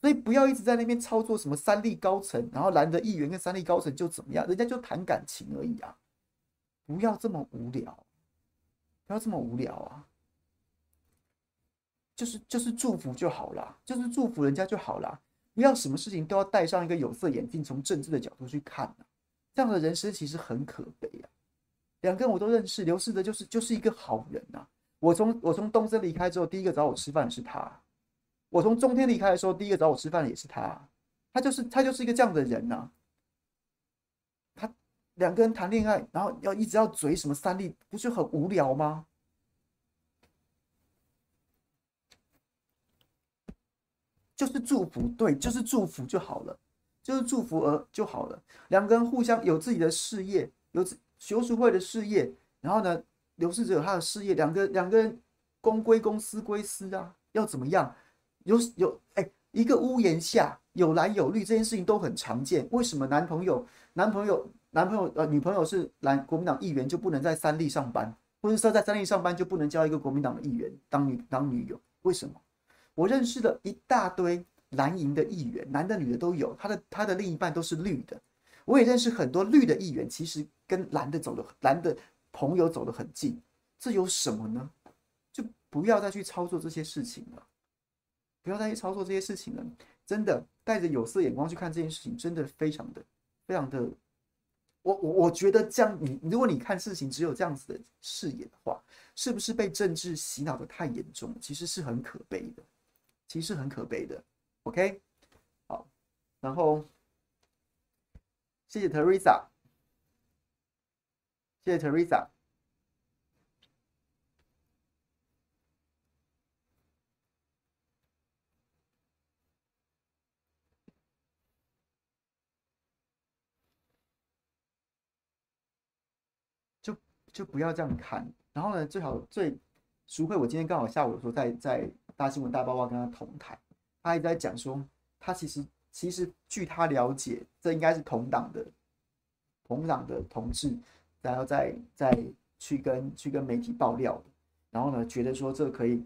所以不要一直在那边操作什么三立高层，然后蓝的议员跟三立高层就怎么样，人家就谈感情而已啊，不要这么无聊，不要这么无聊啊，就是就是祝福就好了，就是祝福人家就好了，不要什么事情都要戴上一个有色眼镜，从政治的角度去看啊。这样的人生其实很可悲啊！两个人我都认识，刘世德就是就是一个好人呐。我从我从东森离开之后，第一个找我吃饭的是他；我从中天离开的时候，第一个找我吃饭的也是他。他就是他就是一个这样的人呐。他两个人谈恋爱，然后要一直要嘴什么三立，不是很无聊吗？就是祝福，对，就是祝福就好了。就是祝福而就好了，两个人互相有自己的事业，有学术会的事业，然后呢，刘世哲有他的事业，两个两个人公归公，私归私啊，要怎么样？有有哎，一个屋檐下有蓝有绿，这件事情都很常见。为什么男朋友男朋友男朋友呃女朋友是蓝国民党议员就不能在三立上班，或者说在三立上班就不能交一个国民党的议员当女当女友？为什么？我认识了一大堆。蓝营的议员，男的女的都有，他的他的另一半都是绿的。我也认识很多绿的议员，其实跟蓝的走的蓝的朋友走得很近，这有什么呢？就不要再去操作这些事情了，不要再去操作这些事情了。真的带着有色眼光去看这件事情，真的非常的非常的。我我我觉得这样，你如果你看事情只有这样子的视野的话，是不是被政治洗脑的太严重？其实是很可悲的，其实很可悲的。OK，好，然后谢谢 Teresa，谢谢 Teresa，就就不要这样看，然后呢，最好最除非，我今天刚好下午的时候在在大新闻大爆爆跟他同台。他一直在讲说，他其实其实据他了解，这应该是同党的同党的同志，然后再再去跟去跟媒体爆料，然后呢，觉得说这可以，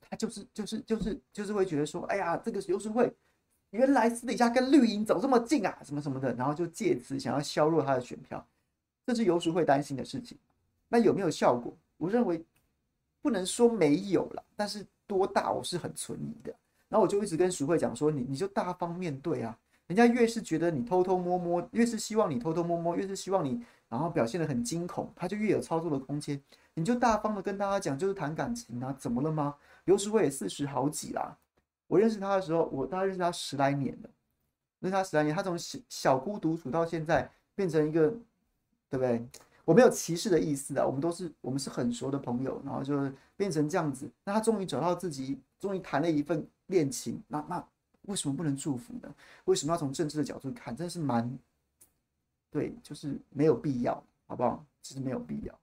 他就是就是就是就是会觉得说，哎呀，这个游淑会原来私底下跟绿营走这么近啊，什么什么的，然后就借此想要削弱他的选票，这是游淑会担心的事情。那有没有效果？我认为不能说没有了，但是多大我是很存疑的。然后我就一直跟徐慧讲说，你你就大方面对啊，人家越是觉得你偷偷摸摸，越是希望你偷偷摸摸，越是希望你然后表现得很惊恐，他就越有操作的空间。你就大方的跟大家讲，就是谈感情啊，怎么了吗？刘淑慧也四十好几啦，我认识他的时候，我大概认识他十来年了，认识他十来年，他从小小姑独处到现在变成一个，对不对？我没有歧视的意思啊，我们都是我们是很熟的朋友，然后就变成这样子。那他终于找到自己，终于谈了一份恋情，那那为什么不能祝福呢？为什么要从政治的角度看？真的是蛮。对，就是没有必要，好不好？其实没有必要。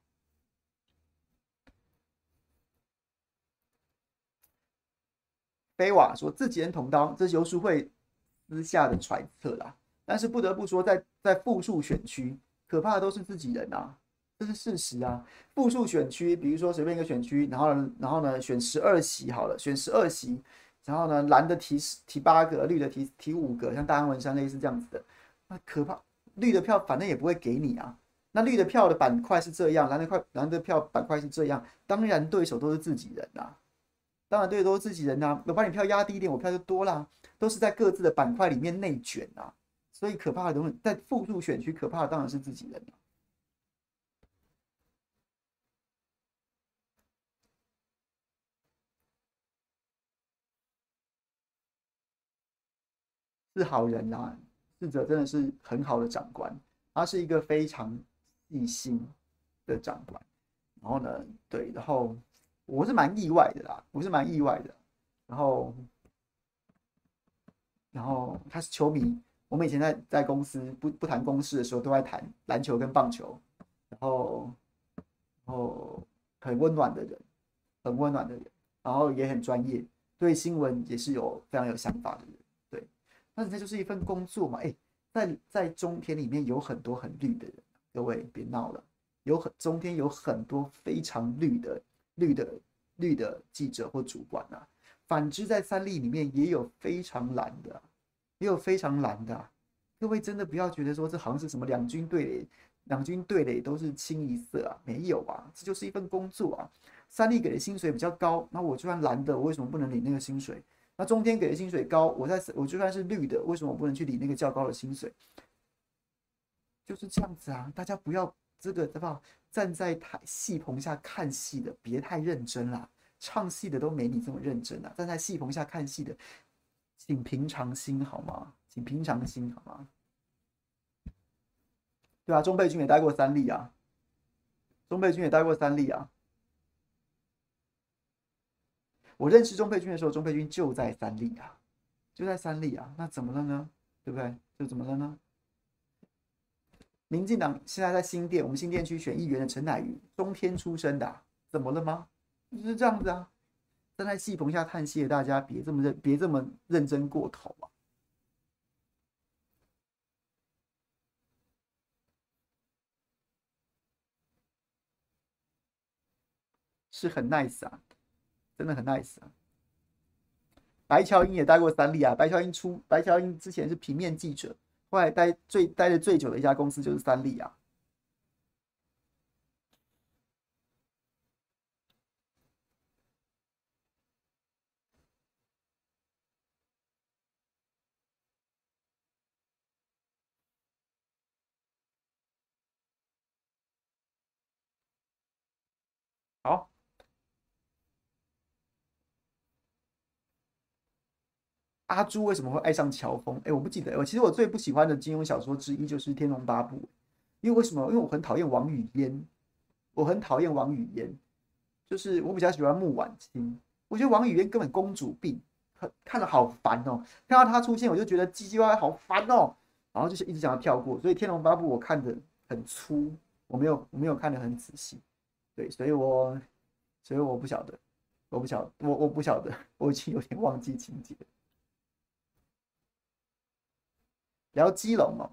飞瓦说自己人捅刀，这是游淑慧私下的揣测啦。但是不得不说在，在在复数选区，可怕的都是自己人啊，这是事实啊。复数选区，比如说随便一个选区，然后呢，然后呢，选十二席好了，选十二席，然后呢，蓝的提提八个，绿的提提五个，像大安文山类似这样子的，那可怕。绿的票反正也不会给你啊，那绿的票的板块是这样，蓝的块蓝的票板块是这样，当然对手都是自己人呐、啊，当然对手都是自己人呐、啊，我把你票压低一点，我票就多啦，都是在各自的板块里面内卷啊，所以可怕的东西在复数选区，可怕的当然是自己人、啊、是好人呐、啊。智者真的是很好的长官，他是一个非常细心的长官。然后呢，对，然后我是蛮意外的啦，我是蛮意外的。然后，然后他是球迷，我们以前在在公司不不谈公事的时候，都在谈篮球跟棒球。然后，然后很温暖的人，很温暖的人，然后也很专业，对新闻也是有非常有想法的人。那这就是一份工作嘛？哎，在在中天里面有很多很绿的人，各位别闹了，有很中天有很多非常绿的绿的绿的记者或主管啊。反之，在三立里面也有非常蓝的，也有非常蓝的。各位真的不要觉得说这好像是什么两军对垒，两军对垒都是清一色啊，没有啊，这就是一份工作啊。三立给的薪水比较高，那我就算蓝的，我为什么不能领那个薪水？那中天给的薪水高，我在我就算是绿的，为什么我不能去领那个较高的薪水？就是这样子啊！大家不要这个对吧？站在台戏棚下看戏的，别太认真啦。唱戏的都没你这么认真啊！站在戏棚下看戏的，请平常心好吗？请平常心好吗？对啊，钟佩君也待过三立啊，钟佩君也待过三立啊。我认识钟佩君的时候，钟佩君就在三立啊，就在三立啊，那怎么了呢？对不对？就怎么了呢？民进党现在在新店，我们新店区选议员的陈乃瑜，中天出生的，怎么了吗？是这样子啊，站在戏棚下看戏的大家，别这么认，别这么认真过头啊，是很 nice 啊。真的很 nice 啊！白乔英也待过三立啊。白乔英出，白乔英之前是平面记者，后来待最待的最久的一家公司就是三立啊。好。阿朱为什么会爱上乔峰？哎，我不记得。我其实我最不喜欢的金庸小说之一就是《天龙八部》，因为为什么？因为我很讨厌王语嫣，我很讨厌王语嫣，就是我比较喜欢穆婉清。我觉得王语嫣根本公主病，很看得好烦哦。看到她出现，我就觉得唧唧歪歪，好烦哦。然后就是一直想要跳过，所以《天龙八部》我看得很粗，我没有我没有看得很仔细。对，所以我所以我不晓得，我不晓，我我不晓得，我已经有点忘记情节。聊基隆哦，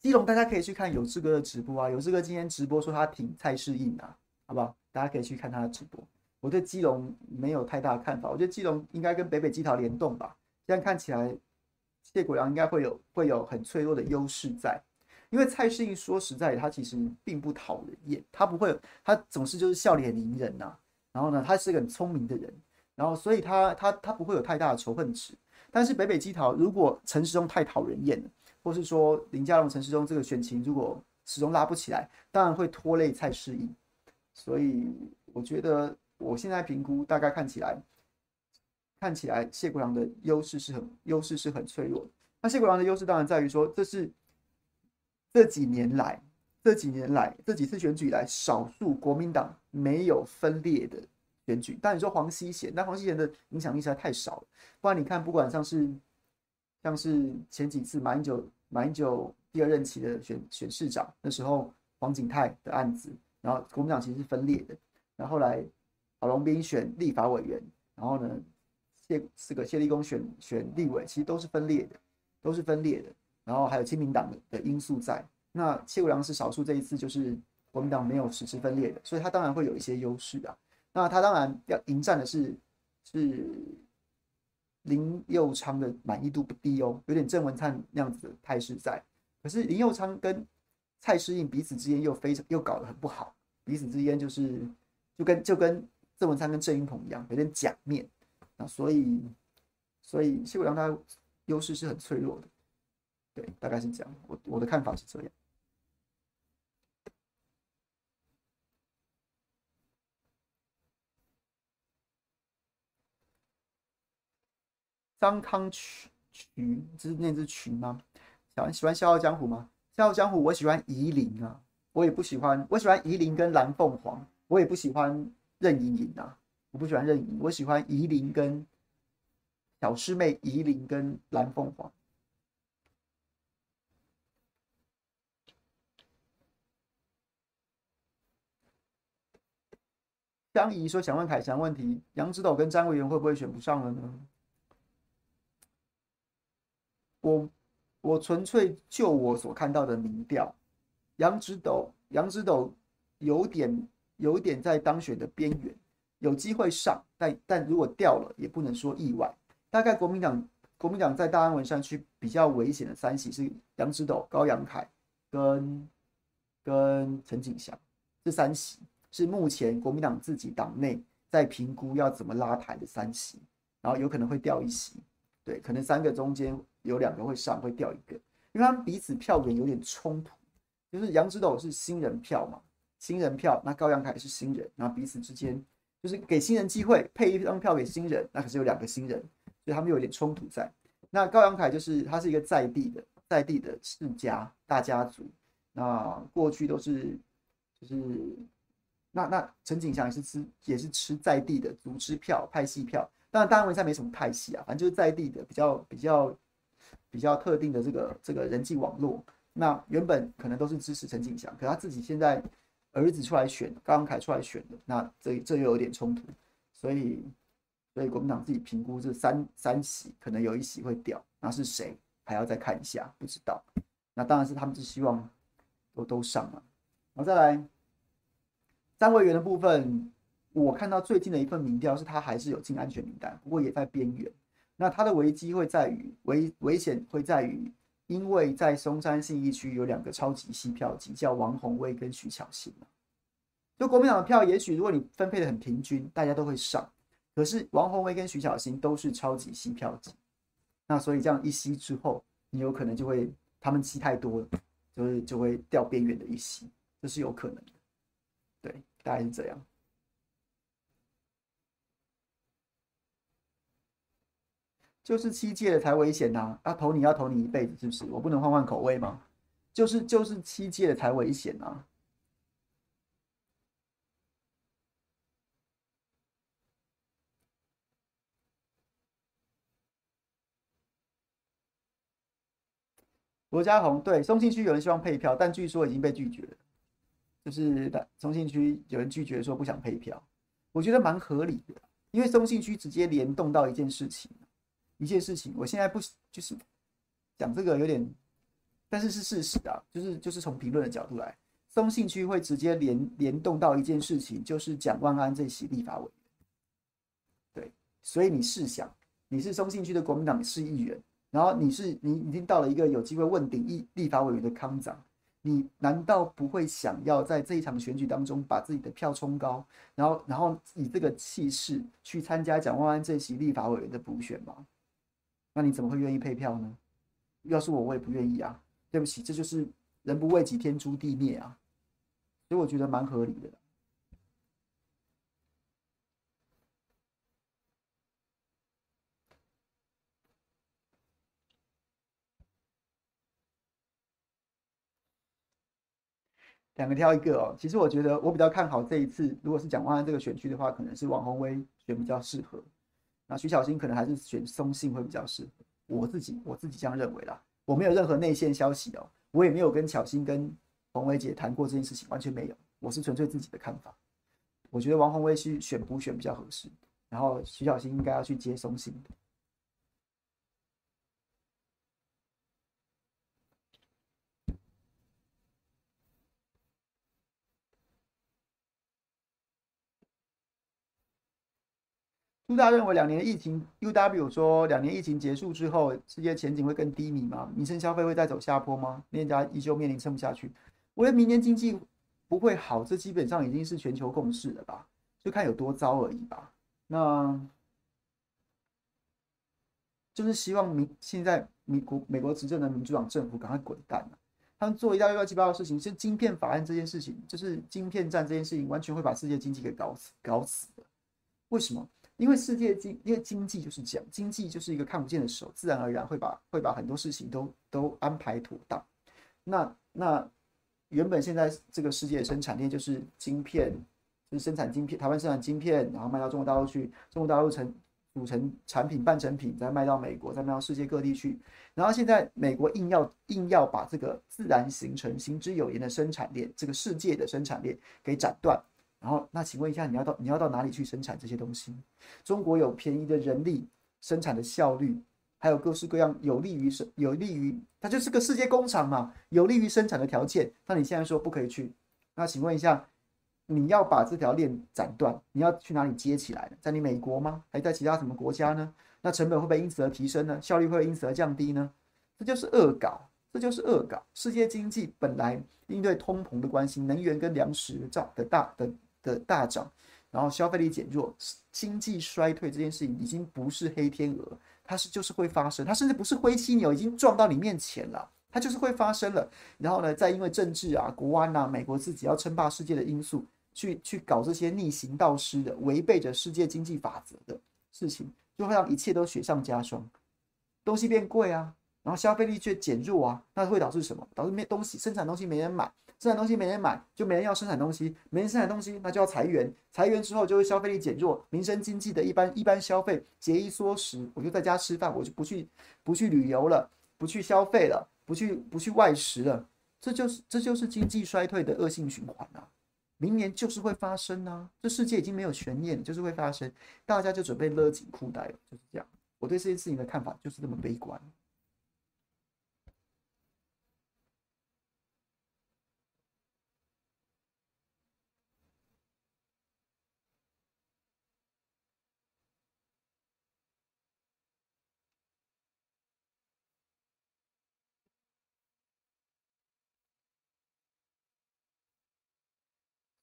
基隆大家可以去看有志哥的直播啊。有志哥今天直播说他挺蔡世应啊，好不好？大家可以去看他的直播。我对基隆没有太大看法，我觉得基隆应该跟北北基桃联动吧。现在看起来，谢国梁应该会有会有很脆弱的优势在，因为蔡世应说实在，他其实并不讨人厌，他不会，他总是就是笑脸迎人呐。然后呢，他是个很聪明的人，然后所以他他他不会有太大的仇恨值。但是北北基桃，如果陈时中太讨人厌了，或是说林佳龙、陈时中这个选情如果始终拉不起来，当然会拖累蔡适应。所以我觉得我现在评估大概看起来，看起来谢国梁的优势是很优势是很脆弱。那谢国梁的优势当然在于说，这是这几年来这几年来这几次选举以来少数国民党没有分裂的选举。但你说黄熙贤，但黄熙贤的影响力实在太少了。不然你看，不管像是像是前几次马英九马英九第二任期的选选市长，那时候黄景泰的案子，然后国民党其实是分裂的。然后来郝龙斌选立法委员，然后呢谢四个谢立功选选立委，其实都是分裂的，都是分裂的。然后还有亲民党的的因素在。那谢国梁是少数这一次就是国民党没有实质分裂的，所以他当然会有一些优势啊。那他当然要迎战的是是。林佑昌的满意度不低哦，有点郑文灿那样子的态势在。可是林佑昌跟蔡诗颖彼此之间又非常又搞得很不好，彼此之间就是就跟就跟郑文灿跟郑云鹏一样，有点假面。那所以所以谢国梁他优势是很脆弱的，对，大概是这样。我我的看法是这样。张康渠渠，这是那只渠吗？喜欢喜欢《笑傲江湖》吗？《笑傲江湖》我喜欢夷陵啊，我也不喜欢。我喜欢夷陵跟蓝凤凰，我也不喜欢任盈盈啊，我不喜欢任盈，我喜欢夷陵跟小师妹夷陵跟蓝凤凰。江怡说：“想问凯翔问题，杨指导跟詹维元会不会选不上了呢？”我我纯粹就我所看到的民调，杨指斗杨指斗有点有点在当选的边缘，有机会上，但但如果掉了，也不能说意外。大概国民党国民党在大安文山区比较危险的三席是杨指斗、高阳凯跟跟陈景祥，这三席是目前国民党自己党内在评估要怎么拉抬的三席，然后有可能会掉一席，对，可能三个中间。有两个会上，会掉一个，因为他们彼此票源有点冲突。就是杨指斗是新人票嘛，新人票，那高阳凯是新人，那彼此之间就是给新人机会，配一张票给新人，那可是有两个新人，所以他们有点冲突在。那高阳凯就是他是一个在地的，在地的世家大家族，那过去都是就是那那陈景祥也是吃也是吃在地的组织票派系票，当然大安文山没什么派系啊，反正就是在地的比较比较。比较特定的这个这个人际网络，那原本可能都是支持陈景祥，可他自己现在儿子出来选，高阳凯出来选的，那这这又有点冲突，所以所以国民党自己评估这三三席可能有一席会掉，那是谁还要再看一下，不知道。那当然是他们是希望都都上了。然后再来三位元的部分，我看到最近的一份民调是他还是有进安全名单，不过也在边缘。那它的危机会在于危危险会在于，因为在松山信义区有两个超级西票机，叫王宏威跟徐巧芯。就国民党的票，也许如果你分配的很平均，大家都会上。可是王宏威跟徐巧芯都是超级西票机，那所以这样一吸之后，你有可能就会他们吸太多了，就是就会掉边缘的一吸，这是有可能的。对，大概是这样。就是七届的才危险呐！要投你要投你一辈子，是不是？我不能换换口味吗？就是就是七届的才危险呐！罗家宏对松信区有人希望配票，但据说已经被拒绝了。就是松信区有人拒绝说不想配票，我觉得蛮合理的，因为松信区直接联动到一件事情。一件事情，我现在不就是讲这个有点，但是是事实啊，就是就是从评论的角度来，松信区会直接联联动到一件事情，就是蒋万安这席立法委员。对，所以你试想，你是松信区的国民党市议员，然后你是你已经到了一个有机会问鼎立立法委员的康长，你难道不会想要在这一场选举当中把自己的票冲高，然后然后以这个气势去参加蒋万安这席立法委员的补选吗？那你怎么会愿意配票呢？要是我，我也不愿意啊。对不起，这就是人不为己，天诛地灭啊，所以我觉得蛮合理的。两个挑一个哦，其实我觉得我比较看好这一次，如果是蒋万安这个选区的话，可能是王宏威选比较适合，那徐小新可能还是选松信会比较适合。我自己我自己这样认为啦，我没有任何内线消息哦，我也没有跟巧心跟洪薇姐谈过这件事情，完全没有，我是纯粹自己的看法。我觉得王洪薇去选补选比较合适，然后徐小新应该要去接松信。朱大认为，两年的疫情，UW 说，两年疫情结束之后，世界前景会更低迷吗？民生消费会再走下坡吗？链家依旧面临撑不下去。我觉得明年经济不会好，这基本上已经是全球共识了吧？就看有多糟而已吧。那就是希望民现在美国美国执政的民主党政府赶快滚蛋。他们做一大堆乱七八糟的事情，是晶片法案这件事情，就是晶片战这件事情，完全会把世界经济给搞死搞死的。为什么？因为世界经，因为经济就是这样，经济就是一个看不见的手，自然而然会把会把很多事情都都安排妥当。那那原本现在这个世界的生产链就是晶片，就是生产晶片，台湾生产晶片，然后卖到中国大陆去，中国大陆成组成产品、半成品，再卖到美国，再卖到世界各地去。然后现在美国硬要硬要把这个自然形成、行之有言的生产链，这个世界的生产链给斩断。然后，那请问一下，你要到你要到哪里去生产这些东西？中国有便宜的人力，生产的效率，还有各式各样有利于生有利于它就是个世界工厂嘛，有利于生产的条件。那你现在说不可以去，那请问一下，你要把这条链斩断，你要去哪里接起来？在你美国吗？还在其他什么国家呢？那成本会不会因此而提升呢？效率会因此而降低呢？这就是恶搞，这就是恶搞。世界经济本来应对通膨的关系，能源跟粮食涨的大的。的大涨，然后消费力减弱，经济衰退这件事情已经不是黑天鹅，它是就是会发生，它甚至不是灰犀牛已经撞到你面前了，它就是会发生了。然后呢，再因为政治啊、国安啊、美国自己要称霸世界的因素，去去搞这些逆行道施的、违背着世界经济法则的事情，就会让一切都雪上加霜，东西变贵啊，然后消费力却减弱啊，那会导致什么？导致没东西生产东西没人买。生产东西没人买，就没人要生产东西，没人生产东西，那就要裁员。裁员之后就会消费力减弱，民生经济的一般一般消费节衣缩食，我就在家吃饭，我就不去不去旅游了，不去消费了，不去不去外食了，这就是这就是经济衰退的恶性循环啊！明年就是会发生啊！这世界已经没有悬念，就是会发生，大家就准备勒紧裤带了，就是这样。我对这件事情的看法就是这么悲观。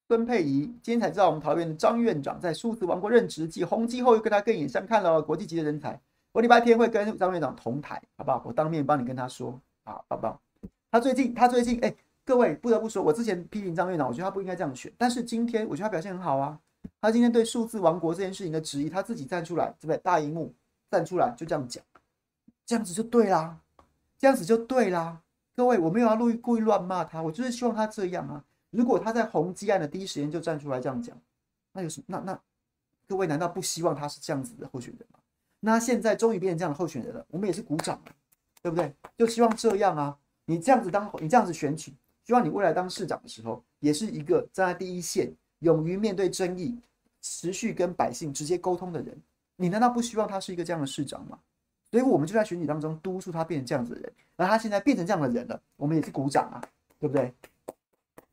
孙佩仪今天才知道，我们桃园的张院长在数字王国任职，继鸿基后又跟他更眼相看了。国际级的人才，我礼拜天会跟张院长同台，好不好？我当面帮你跟他说，好，好不好？他最近，他最近，哎，各位不得不说，我之前批评张院长，我觉得他不应该这样选，但是今天我觉得他表现很好啊。他今天对数字王国这件事情的质疑，他自己站出来，对不对？大荧幕站出来就这样讲，这样子就对啦，这样子就对啦。各位，我没有要故意故意乱骂他，我就是希望他这样啊。如果他在宏基案的第一时间就站出来这样讲，那有什么？那那各位难道不希望他是这样子的候选人吗？那他现在终于变成这样的候选人了，我们也是鼓掌，对不对？就希望这样啊！你这样子当，你这样子选举，希望你未来当市长的时候，也是一个站在第一线、勇于面对争议、持续跟百姓直接沟通的人。你难道不希望他是一个这样的市长吗？所以我们就在选举当中督促他变成这样子的人，而他现在变成这样的人了，我们也是鼓掌啊，对不对？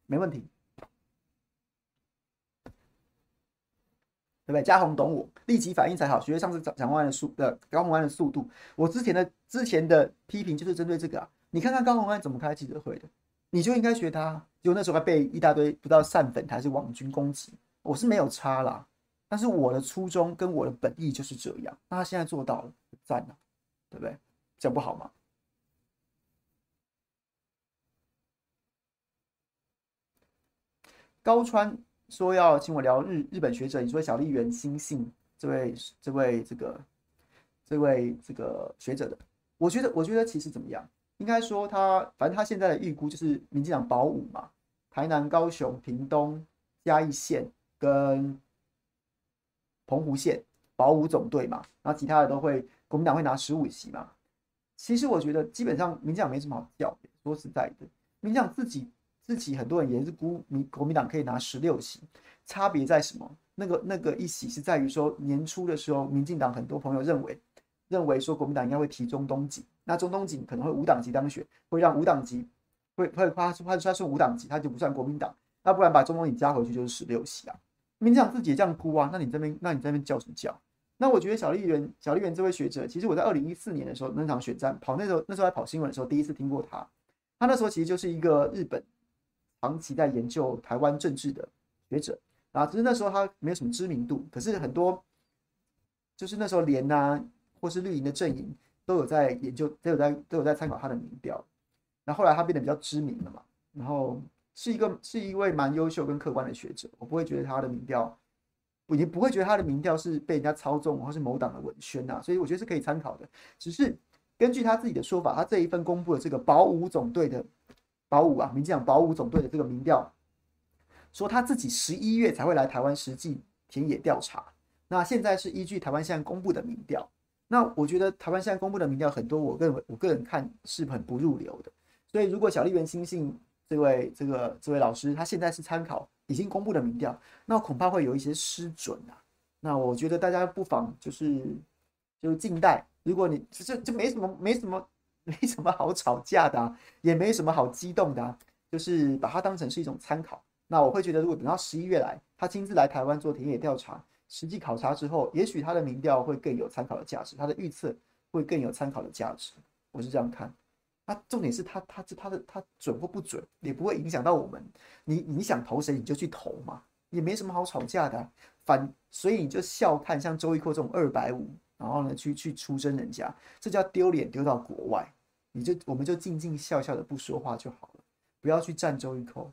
没问题，对不对？嘉宏懂我，立即反应才好。学上次讲讲话的速的高虹安的速度，我之前的之前的批评就是针对这个啊。你看看高宏安怎么开记者会的，你就应该学他。就那时候还被一大堆不知道散粉还是网军攻击，我是没有差啦。但是我的初衷跟我的本意就是这样。那他现在做到了，赞了，对不对？这样不好吗？高川说要请我聊日日本学者，你说小笠原新幸这位这位这个这位这个学者的，我觉得我觉得其实怎么样？应该说他反正他现在的预估就是民进党保五嘛，台南、高雄、屏东、嘉义县跟澎湖县保五总队嘛，然后其他的都会国民党会拿十五席嘛。其实我觉得基本上民进党没什么好叫的，说实在的，民进党自己自己很多人也是估民国民党可以拿十六席，差别在什么？那个那个一席是在于说年初的时候，民进党很多朋友认为认为说国民党应该会提中东锦，那中东锦可能会五党籍当选，会让五党籍会会他他他说五党籍他就不算国民党，那不然把中东锦加回去就是十六席啊。民进党自己也这样估啊，那你这边那你这边叫什么叫？那我觉得小笠原小笠原这位学者，其实我在二零一四年的时候那场选战跑那时候那时候在跑新闻的时候，第一次听过他。他那时候其实就是一个日本长期在研究台湾政治的学者啊，只是那时候他没有什么知名度，可是很多就是那时候连啊或是绿营的阵营都有在研究，都有在都有在参考他的民调。那后来他变得比较知名了嘛，然后是一个是一位蛮优秀跟客观的学者，我不会觉得他的民调。我也不会觉得他的民调是被人家操纵，或是某党的文宣呐，所以我觉得是可以参考的。只是根据他自己的说法，他这一份公布的这个保五总队的保五啊，民进党保五总队的这个民调，说他自己十一月才会来台湾实际田野调查。那现在是依据台湾现在公布的民调，那我觉得台湾现在公布的民调很多，我个人我个人看是很不入流的。所以如果小笠原欣幸这位这个这位老师，他现在是参考。已经公布的民调，那恐怕会有一些失准啊。那我觉得大家不妨就是就是静待。如果你这这没什么没什么没什么好吵架的啊，也没什么好激动的啊，就是把它当成是一种参考。那我会觉得，如果等到十一月来，他亲自来台湾做田野调查、实际考察之后，也许他的民调会更有参考的价值，他的预测会更有参考的价值。我是这样看。他重点是他他这他的他准或不准，也不会影响到我们。你你想投谁你就去投嘛，也没什么好吵架的。反所以你就笑看像周玉蔻这种二百五，然后呢去去出征人家，这叫丢脸丢到国外。你就我们就静静笑笑的不说话就好了，不要去战周玉扣，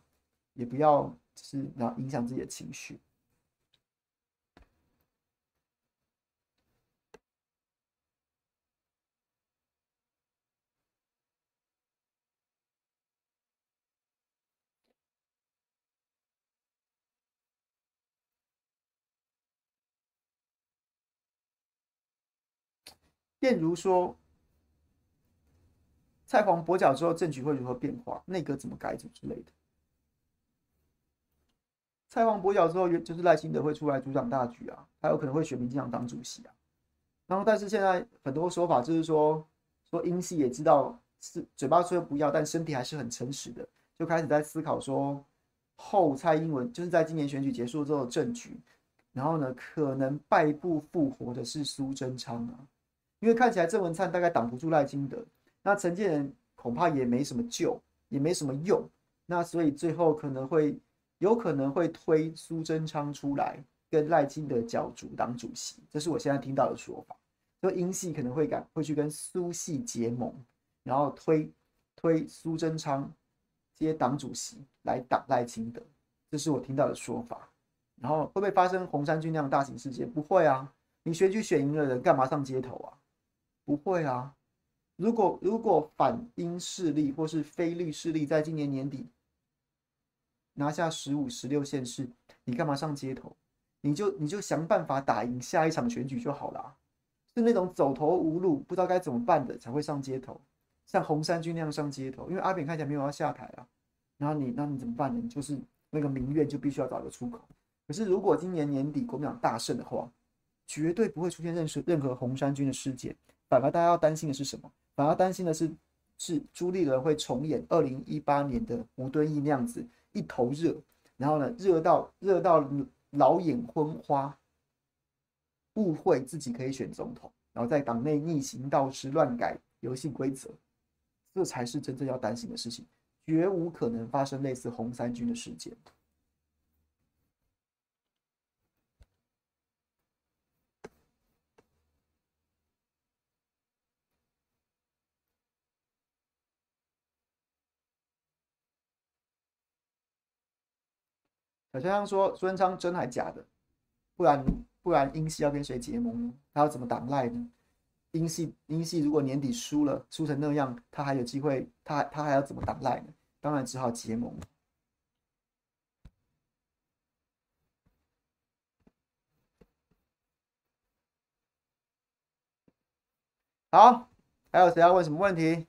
也不要就是然后影响自己的情绪。便如说，蔡黄跛脚之后，政局会如何变化？内阁怎么改组之类的？蔡黄跛脚之后，就是赖清德会出来主掌大局啊，还有可能会选民进党当主席啊。然后，但是现在很多说法就是说，说英系也知道是嘴巴说不要，但身体还是很诚实的，就开始在思考说，后蔡英文就是在今年选举结束之后政局，然后呢，可能败部复活的是苏贞昌啊。因为看起来郑文灿大概挡不住赖清德，那陈建仁恐怕也没什么救，也没什么用，那所以最后可能会有可能会推苏贞昌出来跟赖清德角逐党主席，这是我现在听到的说法。所以英系可能会敢会去跟苏系结盟，然后推推苏贞昌接党主席来挡赖清德，这是我听到的说法。然后会不会发生红衫军那样大型事件？不会啊，你选举选赢了人，干嘛上街头啊？不会啊！如果如果反英势力或是非绿势力在今年年底拿下十五、十六县市，你干嘛上街头？你就你就想办法打赢下一场选举就好了。是那种走投无路、不知道该怎么办的才会上街头，像红衫军那样上街头。因为阿扁看起来没有要下台啊，然后你那你怎么办呢？就是那个民怨就必须要找个出口。可是如果今年年底国民党大胜的话，绝对不会出现任何任何红衫军的事件。反而大家要担心的是什么？反而担心的是，是朱立伦会重演二零一八年的吴敦义那样子，一头热，然后呢，热到热到老眼昏花，误会自己可以选总统，然后在党内逆行倒施，乱改游戏规则，这才是真正要担心的事情，绝无可能发生类似红三军的事件。小香香说苏贞昌真还假的？不然不然英系要跟谁结盟呢？他要怎么挡赖呢？英系英系如果年底输了，输成那样，他还有机会？他他还要怎么挡赖呢？当然只好结盟。好，还有谁要问什么问题？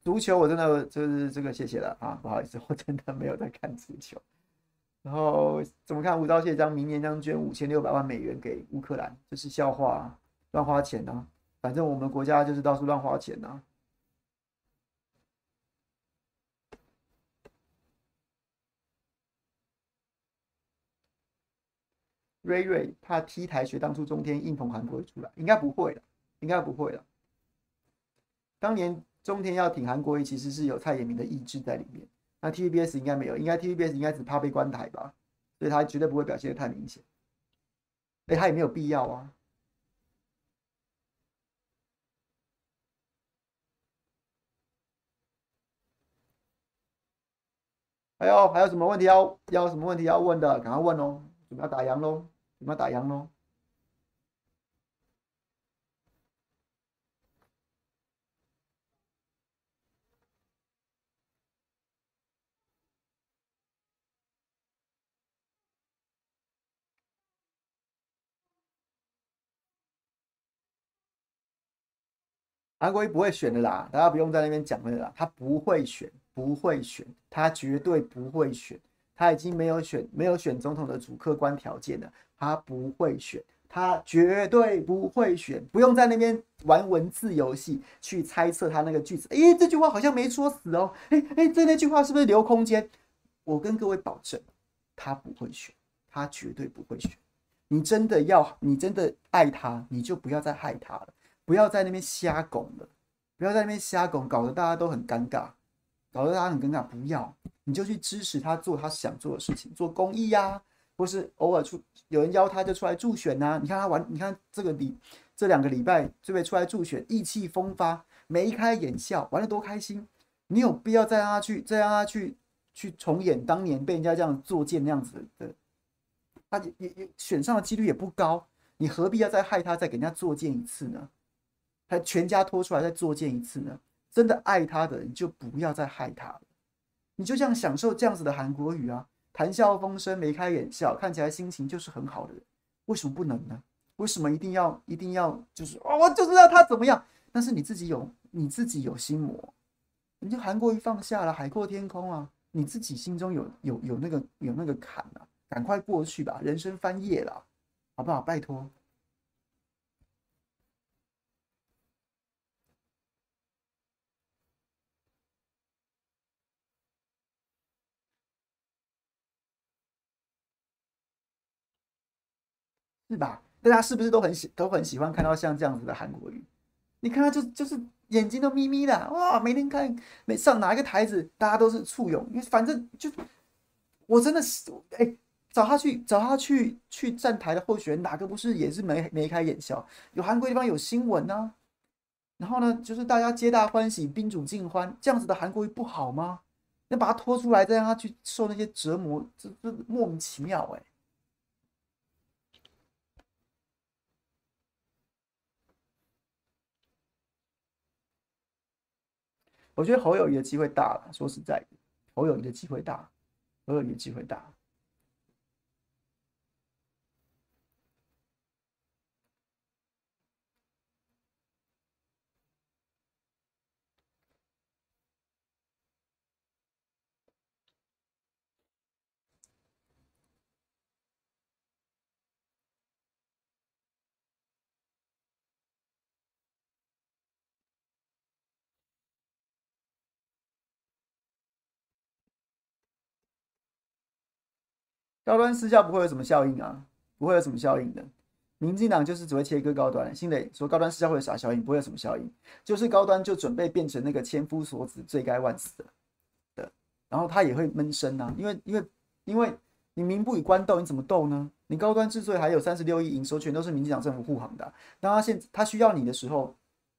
足球我真的就是这个谢谢了啊，不好意思，我真的没有在看足球。然后怎么看？吴钊燮将明年将捐五千六百万美元给乌克兰，这是笑话啊，乱花钱啊！反正我们国家就是到处乱花钱啊。瑞瑞怕 T 台学当初中天硬捧韩国出来，应该不会的。应该不会了。当年中天要挺韩国瑜，其实是有蔡衍明的意志在里面。那 TVBS 应该没有，应该 TVBS 应该只怕被关台吧，所以他绝对不会表现得太明显。哎，他也没有必要啊。还有还有什么问题要要什么问题要问的，赶快问哦！准备要打烊喽，准备要打烊喽。韩国瑜不会选的啦，大家不用在那边讲了啦，他不会选，不会选，他绝对不会选，他已经没有选，没有选总统的主客观条件了，他不会选，他绝对不会选，不用在那边玩文字游戏去猜测他那个句子，诶，这句话好像没说死哦，诶诶，这那句话是不是留空间？我跟各位保证，他不会选，他绝对不会选。你真的要，你真的爱他，你就不要再害他了。不要在那边瞎拱了，不要在那边瞎拱，搞得大家都很尴尬，搞得大家很尴尬。不要，你就去支持他做他想做的事情，做公益呀、或是偶尔出有人邀他就出来助选呐、你看他玩，你看这个礼这两个礼拜这边出来助选，意气风发，眉开眼笑，玩的多开心。你有必要再让他去，再让他去去重演当年被人家这样作贱那样子的，他也也选上的几率也不高，你何必要再害他，再给人家作贱一次呢？他全家拖出来再作践一次呢？真的爱他的人就不要再害他了。你就这样享受这样子的韩国语啊，谈笑风生，眉开眼笑，看起来心情就是很好的人，为什么不能呢？为什么一定要一定要就是哦，我就知道他怎么样？但是你自己有你自己有心魔，你就韩国语放下了，海阔天空啊！你自己心中有有有那个有那个坎啊，赶快过去吧，人生翻页了，好不好？拜托。是吧？大家是不是都很喜都很喜欢看到像这样子的韩国瑜？你看他就就是眼睛都眯眯的，哇！每天看每上哪一个台子，大家都是簇拥，因为反正就我真的是哎，找他去找他去去站台的候选人，哪个不是也是眉眉开眼笑？有韩国地方有新闻啊，然后呢，就是大家皆大欢喜，宾主尽欢，这样子的韩国瑜不好吗？那把他拖出来，再让他去受那些折磨，这这莫名其妙哎。我觉得侯友谊的机会大了。说实在的，侯友谊的机会大，侯友谊的机会大。高端失效不会有什么效应啊，不会有什么效应的。民进党就是只会切割高端。新磊说高端失效会有啥效应？不会有什么效应，就是高端就准备变成那个千夫所指、罪该万死的。的，然后他也会闷声啊，因为因为因为你民不与官斗，你怎么斗呢？你高端之所以还有三十六亿营收，全都是民进党政府护航的。当他现他需要你的时候，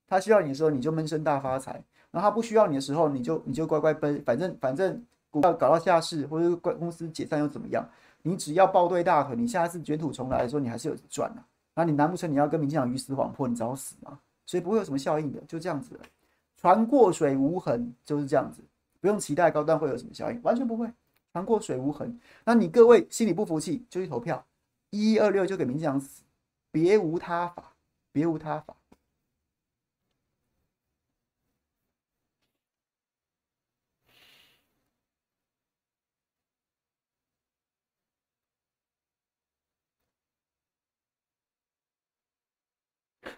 他需要你的时候，你就闷声大发财；然后他不需要你的时候，你就你就乖乖奔，反正反正股票搞到下市，或者公司解散又怎么样？你只要抱对大腿，你下次卷土重来的时候，你还是有赚的。那你难不成你要跟民进党鱼死网破，你找死吗？所以不会有什么效应的，就这样子。船过水无痕就是这样子，不用期待高端会有什么效应，完全不会。船过水无痕。那你各位心里不服气，就去投票，一一二六就给民进党死，别无他法，别无他法。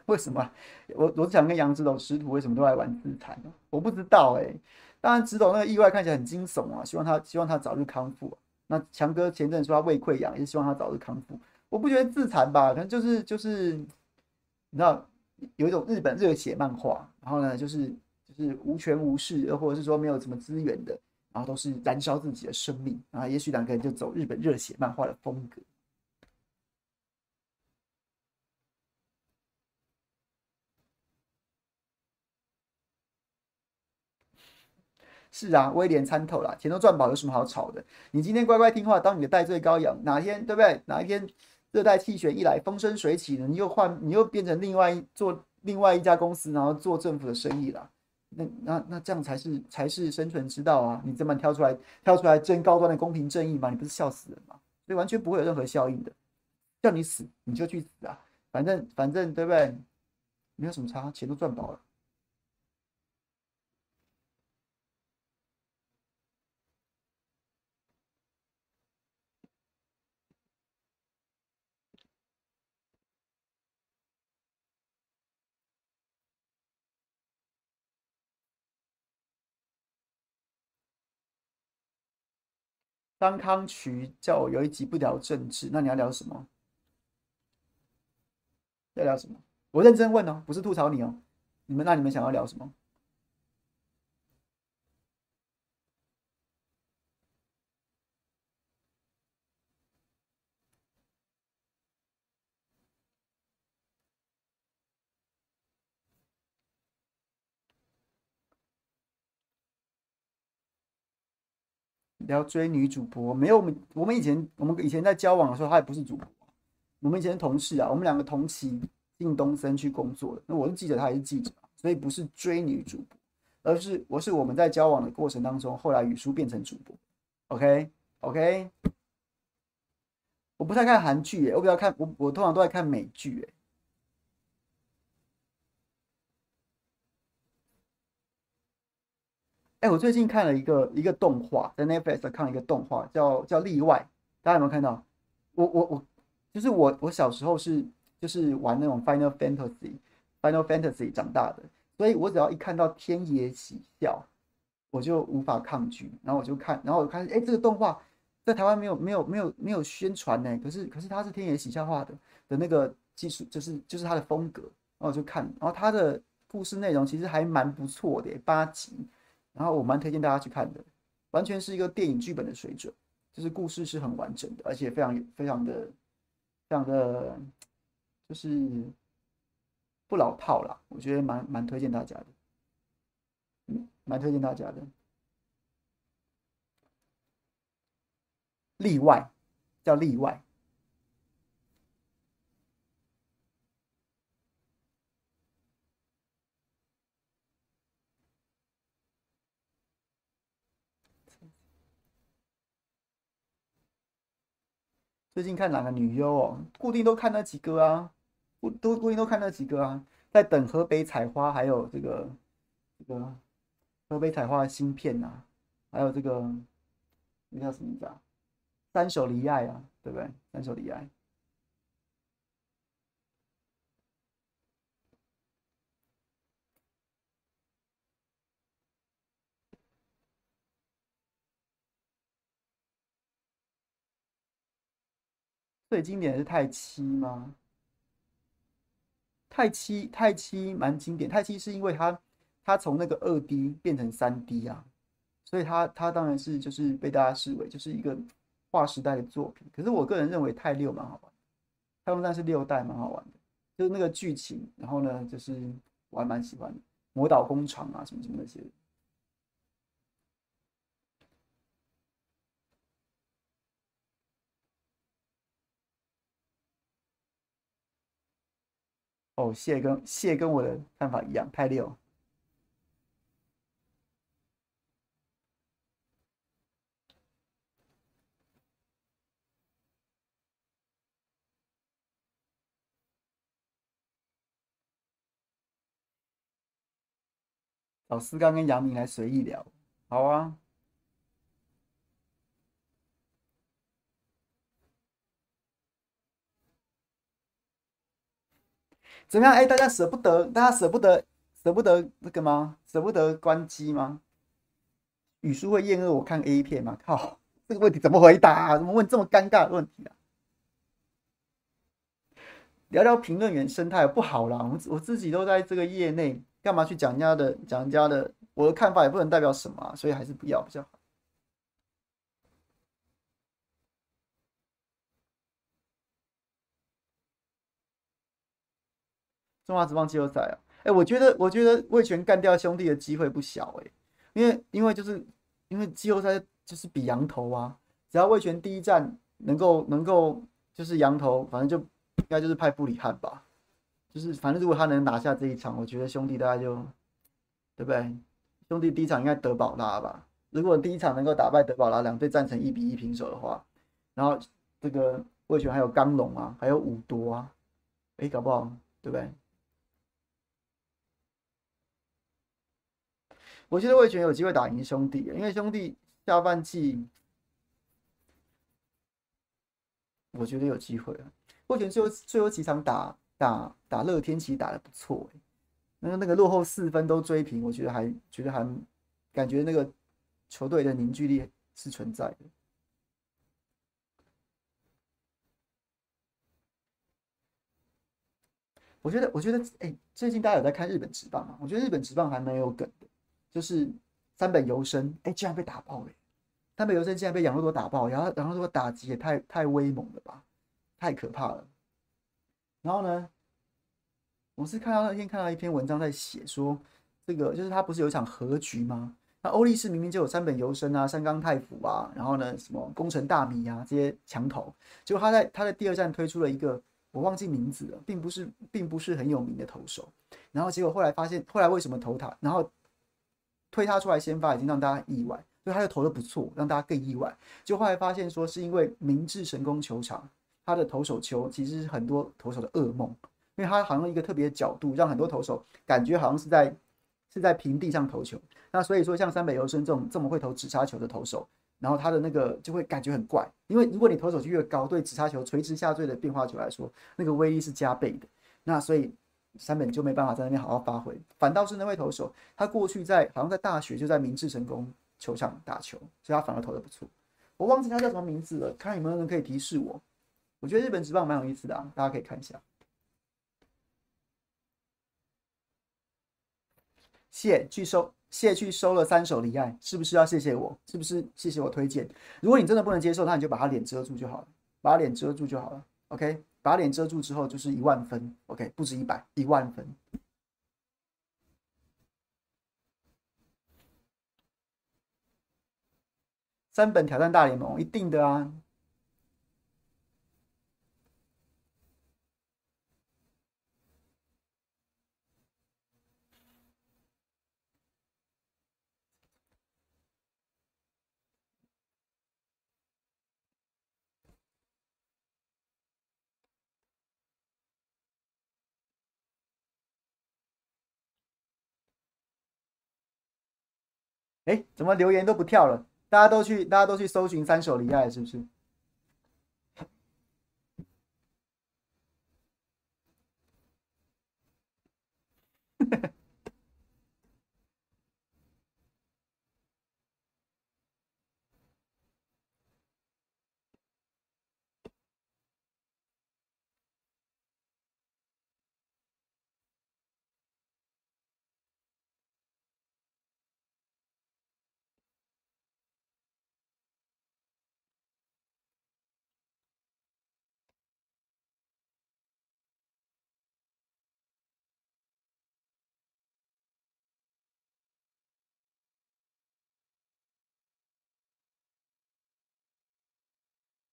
为什么我我想跟杨指导师徒为什么都来玩自残呢？我不知道哎、当然指导那个意外看起来很惊悚啊，希望他希望他早日康复、啊。那强哥前阵说他胃溃疡，也是希望他早日康复。我不觉得自残吧，可能就是就是你知道有一种日本热血漫画，然后呢就是就是无权无势，又或者是说没有什么资源的，然后都是燃烧自己的生命啊。也许两个人就走日本热血漫画的风格。是啊，威廉参透了，钱都赚饱，有什么好吵的？你今天乖乖听话，当你的代罪羔羊，哪天对不对？哪一天热带气旋一来，风生水起呢？你又换，你又变成另外一做另外一家公司，然后做政府的生意了。那那那这样才是才是生存之道啊！你这么挑出来挑出来争高端的公平正义吗？你不是笑死人吗？所以完全不会有任何效应的，叫你死你就去死啊！反正反正对不对？没有什么差，钱都赚饱了。张康渠叫我有一集不聊政治，那你要聊什么？要聊什么？我认真问哦，不是吐槽你哦。你们那你们想要聊什么？聊追女主播没有？我们我们以前我们以前在交往的时候，他也不是主播。我们以前同事啊，我们两个同期进东森去工作的。那我是记者，他也是记者，所以不是追女主播，而是我是我们在交往的过程当中，后来语书变成主播。OK OK，我不太看韩剧耶，我比较看我我通常都在看美剧耶。哎，我最近看了一个一个动画，在 Netflix 看一个动画，叫叫例外，大家有没有看到？我我我，就是我我小时候是就是玩那种 Final Fantasy Final Fantasy 长大的，所以我只要一看到天野喜孝，我就无法抗拒，然后我就看，然后我看，哎，这个动画在台湾没有没有没有没有宣传呢，可是可是它是天野喜孝画的的那个技术，就是就是它的风格，然后我就看，然后它的故事内容其实还蛮不错的，八集。然后我蛮推荐大家去看的，完全是一个电影剧本的水准，就是故事是很完整的，而且非常非常的非常的，就是不老套啦，我觉得蛮蛮推荐大家的，蛮推荐大家的。例外，叫例外。最近看哪个女优哦？固定都看那几个啊，固都固定都看那几个啊。在等河北采花，还有这个这个河北采花的芯片啊，还有这个那叫什么名字啊？三手离爱啊，对不对？三手离爱。最经典的是泰七吗？泰七泰七蛮经典，泰七是因为它它从那个二 D 变成三 D 啊，所以它它当然是就是被大家视为就是一个划时代的作品。可是我个人认为泰六蛮好玩，太空战士六代蛮好玩的，就是那个剧情，然后呢就是我还蛮喜欢的，魔导工厂啊什么什么那些。哦，谢跟谢跟我的看法一样，太溜。找思刚跟杨明来随意聊，好啊。怎么样？哎、大家舍不得，大家舍不得，舍不得那个吗？舍不得关机吗？语叔会厌恶我看 A 片吗？靠，这个问题怎么回答啊？怎么问这么尴尬的问题啊？聊聊评论员生态不好啦，我我自己都在这个业内，干嘛去讲人家的？讲人家的，我的看法也不能代表什么，所以还是不要比较好。中华职棒季后赛啊，哎，我觉得，我觉得魏全干掉兄弟的机会不小哎，因为，因为就是因为季后赛就是比羊头啊，只要魏全第一站能够能够就是羊头，反正就应该就是派布里汉吧，就是反正如果他能拿下这一场，我觉得兄弟大概就对不对？兄弟第一场应该德保拉吧，如果第一场能够打败德保拉，两队战成一比一平手的话，然后这个魏全还有刚龙啊，还有武多啊，哎，搞不好对不对？我觉得味全有机会打赢兄弟，因为兄弟下半季，我觉得有机会啊。味全最后最后几场打打打乐天，其实打得不错，那个那个落后四分都追平，我觉得还觉得还感觉那个球队的凝聚力是存在的。我觉得我觉得哎、最近大家有在看日本职棒吗？我觉得日本职棒还蛮有梗的。就是三本由伸，哎、竟然被打爆了！三本由伸竟然被养乐多打爆，然后养乐多打击也太太威猛了吧，太可怕了。然后呢，我是看到那天看到一篇文章在写说，这个就是他不是有一场和局吗？那欧力士明明就有三本由伸啊、山冈太辅啊，然后呢什么宫城大米啊这些强投，结果他在他在第二站推出了一个我忘记名字了，并不是并不是很有名的投手，然后结果后来发现，后来为什么投他？然后。推他出来先发已经让大家意外，所以他又投的不错，让大家更意外。就后来发现说是因为明治神宫球场，他的投手球其实是很多投手的噩梦，因为他好像一个特别的角度，让很多投手感觉好像是在是在平地上投球。那所以说像三本由伸这种这么会投直插球的投手，然后他的那个就会感觉很怪，因为如果你投手就越高，对直插球垂直下坠的变化球来说，那个威力是加倍的。那所以。三本就没办法在那边好好发挥，反倒是那位投手，他过去在好像在大学就在明治神宫球场打球，所以他反而投的不错。我忘记他叫什么名字了，看有没有人可以提示我。我觉得日本职棒蛮有意思的啊，大家可以看一下。谢去收，谢去收了三手离岸，是不是要谢谢我？是不是谢谢我推荐？如果你真的不能接受，那你就把他脸遮住就好了，把脸遮住就好了。OK。把脸遮住之后就是一万分，OK，不止一百，一万分。三本挑战大联盟，一定的啊。哎，怎么留言都不跳了？大家都去，大家都去搜寻三手离爱，是不是？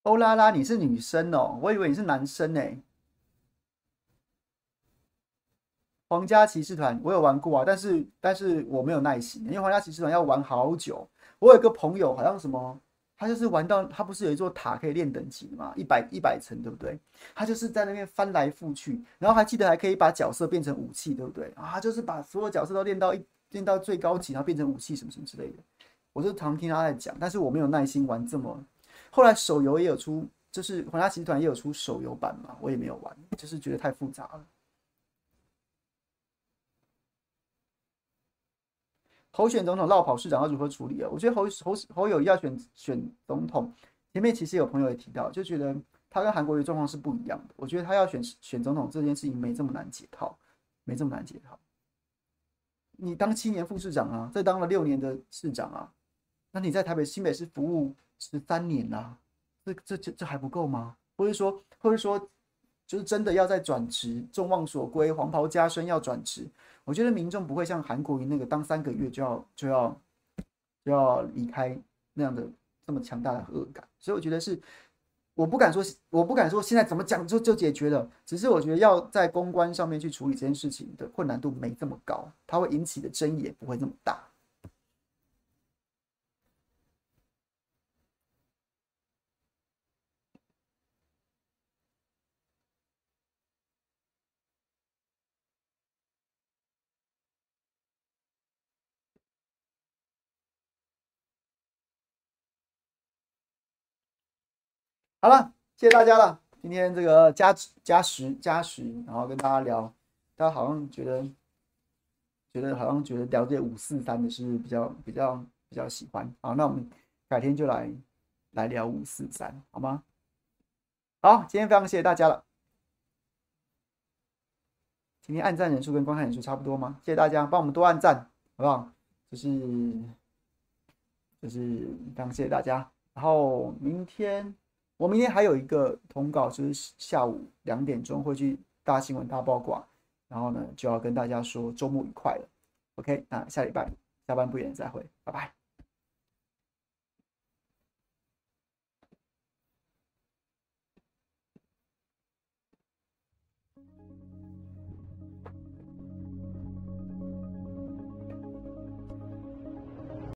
欧拉拉，你是女生哦，我以为你是男生呢。皇家骑士团我有玩过啊，但是但是我没有耐心，因为皇家骑士团要玩好久。我有个朋友好像什么，他就是玩到他不是有一座塔可以练等级嘛？一百一百层对不对？他就是在那边翻来覆去，然后还记得还可以把角色变成武器对不对？啊，就是把所有角色都练到一练到最高级，然后变成武器什么什么之类的。我就常听他在讲，但是我没有耐心玩这么。后来手游也有出，就是皇家骑士团也有出手游版嘛，我也没有玩，就是觉得太复杂了。候选总统落跑市长要如何处理啊？我觉得侯侯侯友要选选总统，前面其实有朋友也提到，就觉得他跟韩国瑜状况是不一样的。我觉得他要选选总统这件事情没这么难解套，没这么难解套。你当七年副市长啊，再当了六年的市长啊，那你在台北新北市服务十三年啦、这这这这还不够吗？或者说，或者说，就是真的要再转职，众望所归，黄袍加身要转职。我觉得民众不会像韩国瑜那个当三个月就要就要就要离开那样的这么强大的恶感，所以我觉得是我不敢说我不敢说现在怎么讲就就解决了，只是我觉得要在公关上面去处理这件事情的困难度没这么高，它会引起的争议也不会这么大。好了，谢谢大家了。今天这个加加时加时，然后跟大家聊，大家好像觉得觉得好像觉得聊这五四三的是比较比较比较喜欢。好，那我们改天就来来聊五四三，好吗？好，今天非常谢谢大家了。今天按赞人数跟观看人数差不多吗？谢谢大家，帮我们多按赞，好不好？就是就是非常谢谢大家。然后明天。我明天还有一个通告，就是下午两点钟会去大新闻大曝光，然后呢就要跟大家说周末愉快了。OK，那下礼拜下班不远再会，拜拜。